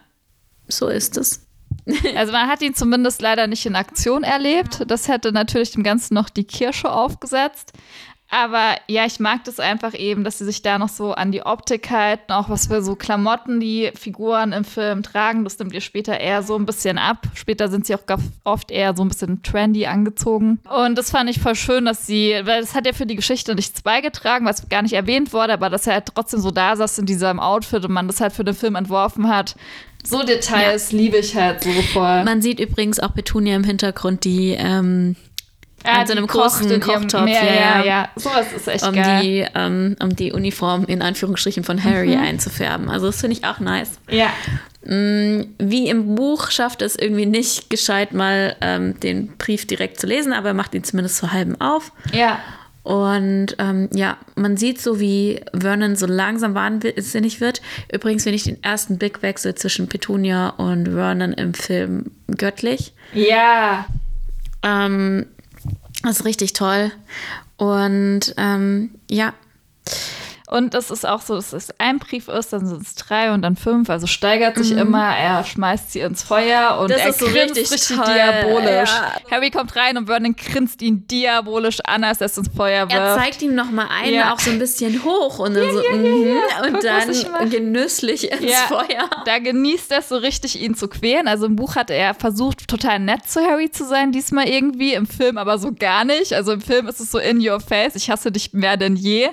so ist es. [LAUGHS] Also man hat ihn zumindest leider nicht in Aktion erlebt. Das hätte natürlich dem Ganzen noch die Kirsche aufgesetzt. Aber ja, ich mag das einfach eben, dass sie sich da noch so an die Optik halten, auch was für so Klamotten die Figuren im Film tragen. Das nimmt ihr später eher so ein bisschen ab. Später sind sie auch oft eher so ein bisschen trendy angezogen. Und das fand ich voll schön, dass sie, weil das hat ja für die Geschichte nichts beigetragen, was gar nicht erwähnt wurde, aber dass er halt trotzdem so da saß in diesem Outfit und man das halt für den Film entworfen hat. So Details ja. liebe ich halt so voll. Man sieht übrigens auch Petunia im Hintergrund, die ähm, ja, an so einem großen Kochtopf. Ja, ja, ja. Sowas ist echt um geil. Die, um, um die Uniform in Anführungsstrichen von Harry mhm. einzufärben. Also das finde ich auch nice. Ja. Mm, wie im Buch schafft es irgendwie nicht gescheit mal ähm, den Brief direkt zu lesen, aber er macht ihn zumindest zu halben auf. Ja. Und ähm, ja, man sieht so, wie Vernon so langsam wahnsinnig wird. Übrigens finde ich den ersten Blickwechsel zwischen Petunia und Vernon im Film göttlich. Ja. Ähm, das ist richtig toll. Und ähm, ja, und das ist auch so, dass es ein Brief ist, dann sind es drei und dann fünf. Also steigert sich mhm. immer. Er schmeißt sie ins Feuer und das er ist so grinst richtig, richtig toll. diabolisch. Ja. Harry kommt rein und Vernon grinst ihn diabolisch an, als er es ins Feuer wirft. Er zeigt ihm noch mal einen Ja. auch so ein bisschen hoch und dann Ja, so mhm, und Guck, dann genüsslich ins Feuer. Da genießt er es so richtig, ihn zu quälen. Also im Buch hat er versucht, total nett zu Harry zu sein, diesmal irgendwie. Im Film aber so gar nicht. Also im Film ist es so in your face. Ich hasse dich mehr denn je.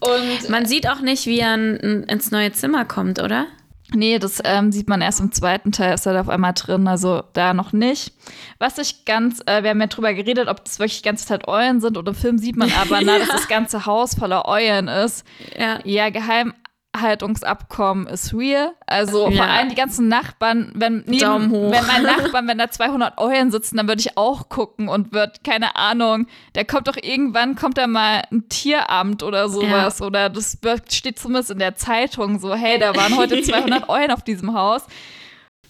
Und Man sieht auch nicht, wie er ins neue Zimmer kommt, oder? Nee, das ähm, sieht man erst im zweiten Teil, ist er da auf einmal drin, also da noch nicht. Was ich ganz, äh, wir haben ja drüber geredet, ob das wirklich die ganze Zeit Eulen sind oder im Film sieht man aber, na, [LAUGHS] dass das ganze Haus voller Eulen ist. Ja. Ja, Geheimhaltungsabkommen ist real. Also Ja. vor allem die ganzen Nachbarn, wenn, neben, wenn mein [LAUGHS] Nachbarn, wenn da 200 Eulen sitzen, dann würde ich auch gucken und wird, keine Ahnung, der kommt doch irgendwann, kommt da mal ein Tieramt oder sowas oder das steht zumindest in der Zeitung so, hey, da waren heute [LAUGHS] 200 Eulen auf diesem Haus.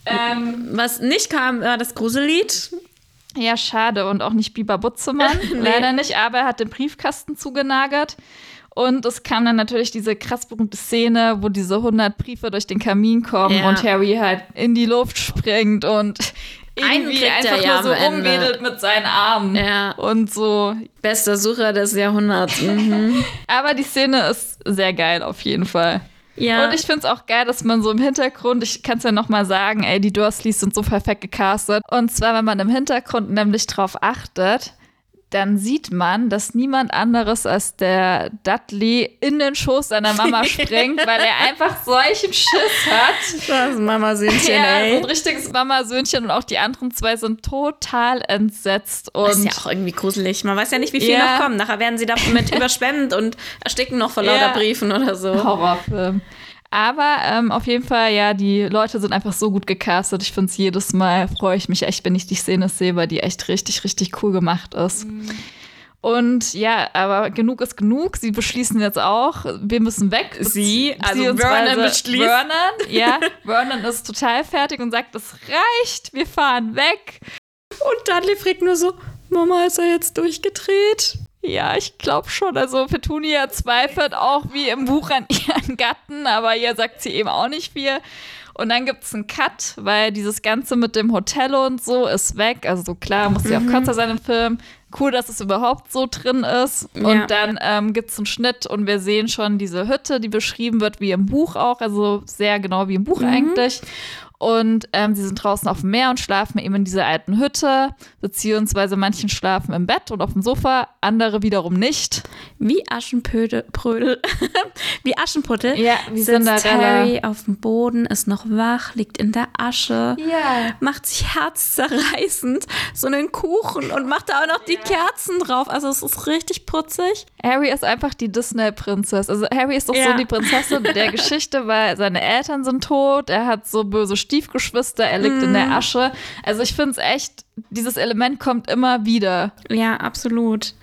Ähm, Was nicht kam, war das Grusellied. ja, schade. Und auch nicht Biber Butzemann. [LAUGHS] Leider nicht, aber er hat den Briefkasten zugenagert. Und es kam dann natürlich diese krass berühmte Szene, wo diese 100 Briefe durch den Kamin kommen Ja. und Harry halt in die Luft springt und irgendwie einfach ja nur so rumwedelt mit seinen Armen. Ja. Und so. Bester Sucher des Jahrhunderts. Mhm. [LAUGHS] Aber die Szene ist sehr geil auf jeden Fall. Ja. Und ich finde es auch geil, dass man so im Hintergrund, ich kann es ja nochmal sagen, ey, die Dursleys sind so perfekt gecastet. Und zwar, wenn man im Hintergrund nämlich drauf achtet, dann sieht man, dass niemand anderes als der Dudley in den Schoß seiner Mama [LAUGHS] springt, weil er einfach solchen Schiss hat. das Mama-Söhnchen, Ja, ey. ein richtiges Mama-Söhnchen und auch die anderen zwei sind total entsetzt. Und Das ist ja auch irgendwie gruselig. Man weiß ja nicht, wie viel Ja. noch kommt. Nachher werden sie damit [LAUGHS] überschwemmt und ersticken noch vor lauter Ja. Briefen oder so. Horrorfilm. Aber ähm, auf jeden Fall, ja, die Leute sind einfach so gut gecastet. Ich finde es jedes Mal, freue ich mich echt, wenn ich die Szene sehe, weil die echt richtig, richtig cool gemacht ist. Und ja, aber genug ist genug. Sie beschließen jetzt auch, wir müssen weg. Sie, also Vernon beschließt. Vernon, [LAUGHS] ja. Vernon ist total fertig und sagt, es reicht, wir fahren weg. Und Dudley fragt nur so, Mama, ist er jetzt durchgedreht? Ja, ich glaube schon. Also Petunia zweifelt auch wie im Buch an ihren Gatten, aber ihr sagt sie eben auch nicht viel. Und dann gibt es einen Cut, weil dieses Ganze mit dem Hotel und so ist weg. Also so klar, muss ja auch kürzer sein im Film. Cool, dass es überhaupt so drin ist. Und Ja. dann ähm, gibt es einen Schnitt und wir sehen schon diese Hütte, die beschrieben wird wie im Buch auch. Also sehr genau wie im Buch eigentlich. Und ähm, sie sind draußen auf dem Meer und schlafen eben in dieser alten Hütte, beziehungsweise manchen schlafen im Bett und auf dem Sofa, andere wiederum nicht. Wie Aschenpödel, Prödel, [LAUGHS] wie Aschenputtel Ja, wie sitzt Cinderella. Harry auf dem Boden, ist noch wach, liegt in der Asche, Ja. macht sich herzzerreißend so einen Kuchen und macht da auch noch die Kerzen drauf. Also es ist richtig putzig. Harry ist einfach die Disney-Prinzess. Also Harry ist doch Ja. so die Prinzessin der [LAUGHS] Geschichte, weil seine Eltern sind tot, er hat so böse Stiefgeschwister, er liegt in der Asche. Also ich finde es echt, dieses Element kommt immer wieder. Ja, absolut.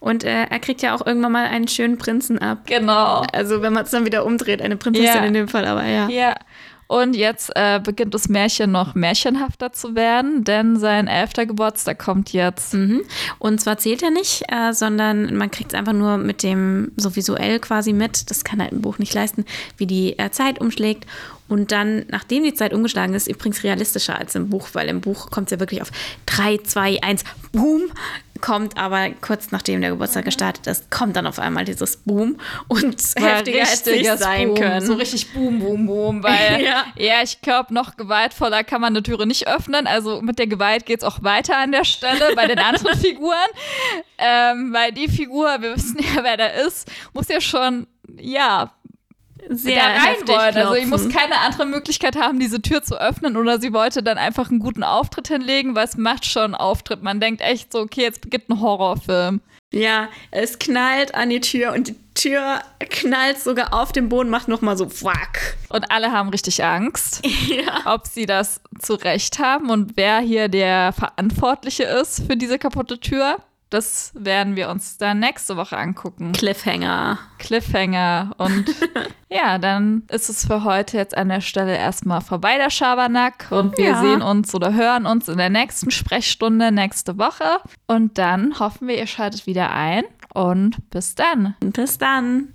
Und äh, er kriegt ja auch irgendwann mal einen schönen Prinzen ab. Genau. Also wenn man es dann wieder umdreht, eine Prinzessin Ja. in dem Fall, aber ja. Ja. Und jetzt äh, beginnt das Märchen noch märchenhafter zu werden, denn sein elfter Geburtstag kommt jetzt. Mhm. Und zwar zählt er nicht, äh, sondern man kriegt es einfach nur mit dem so visuell quasi mit. Das kann halt ein Buch nicht leisten, wie die äh, Zeit umschlägt. Und dann, nachdem die Zeit umgeschlagen ist, übrigens realistischer als im Buch, weil im Buch kommt es ja wirklich auf 3, 2, 1, boom, kommt aber kurz nachdem der Geburtstag gestartet ist, kommt dann auf einmal dieses Boom und [LAUGHS] heftiger hätte es sein Boom. können. So richtig Boom, Boom, Boom, weil [LAUGHS] Ja. ja, ich glaube, noch gewaltvoller kann man eine Türe nicht öffnen. Also mit der Gewalt geht es auch weiter an der Stelle bei den [LAUGHS] anderen Figuren. Ähm, weil die Figur, wir wissen ja, wer da ist, muss ja schon, ja, sehr da rein wollen. Also ich muss keine andere Möglichkeit haben, diese Tür zu öffnen oder sie wollte dann einfach einen guten Auftritt hinlegen, weil es macht schon einen Auftritt. Man denkt echt so, okay, jetzt beginnt ein Horrorfilm. Ja, es knallt an die Tür und die Tür knallt sogar auf den Boden, macht nochmal so fuck. Und alle haben richtig Angst, [LAUGHS] Ja. ob sie das zu Recht haben und wer hier der Verantwortliche ist für diese kaputte Tür. Das werden wir uns dann nächste Woche angucken. Cliffhanger. Cliffhanger. Und [LAUGHS] ja, dann ist es für heute jetzt an der Stelle erstmal vorbei, der Schabernack. Und wir Ja. sehen uns oder hören uns in der nächsten Sprechstunde nächste Woche. Und dann hoffen wir, ihr schaltet wieder ein. Und bis dann. Bis dann.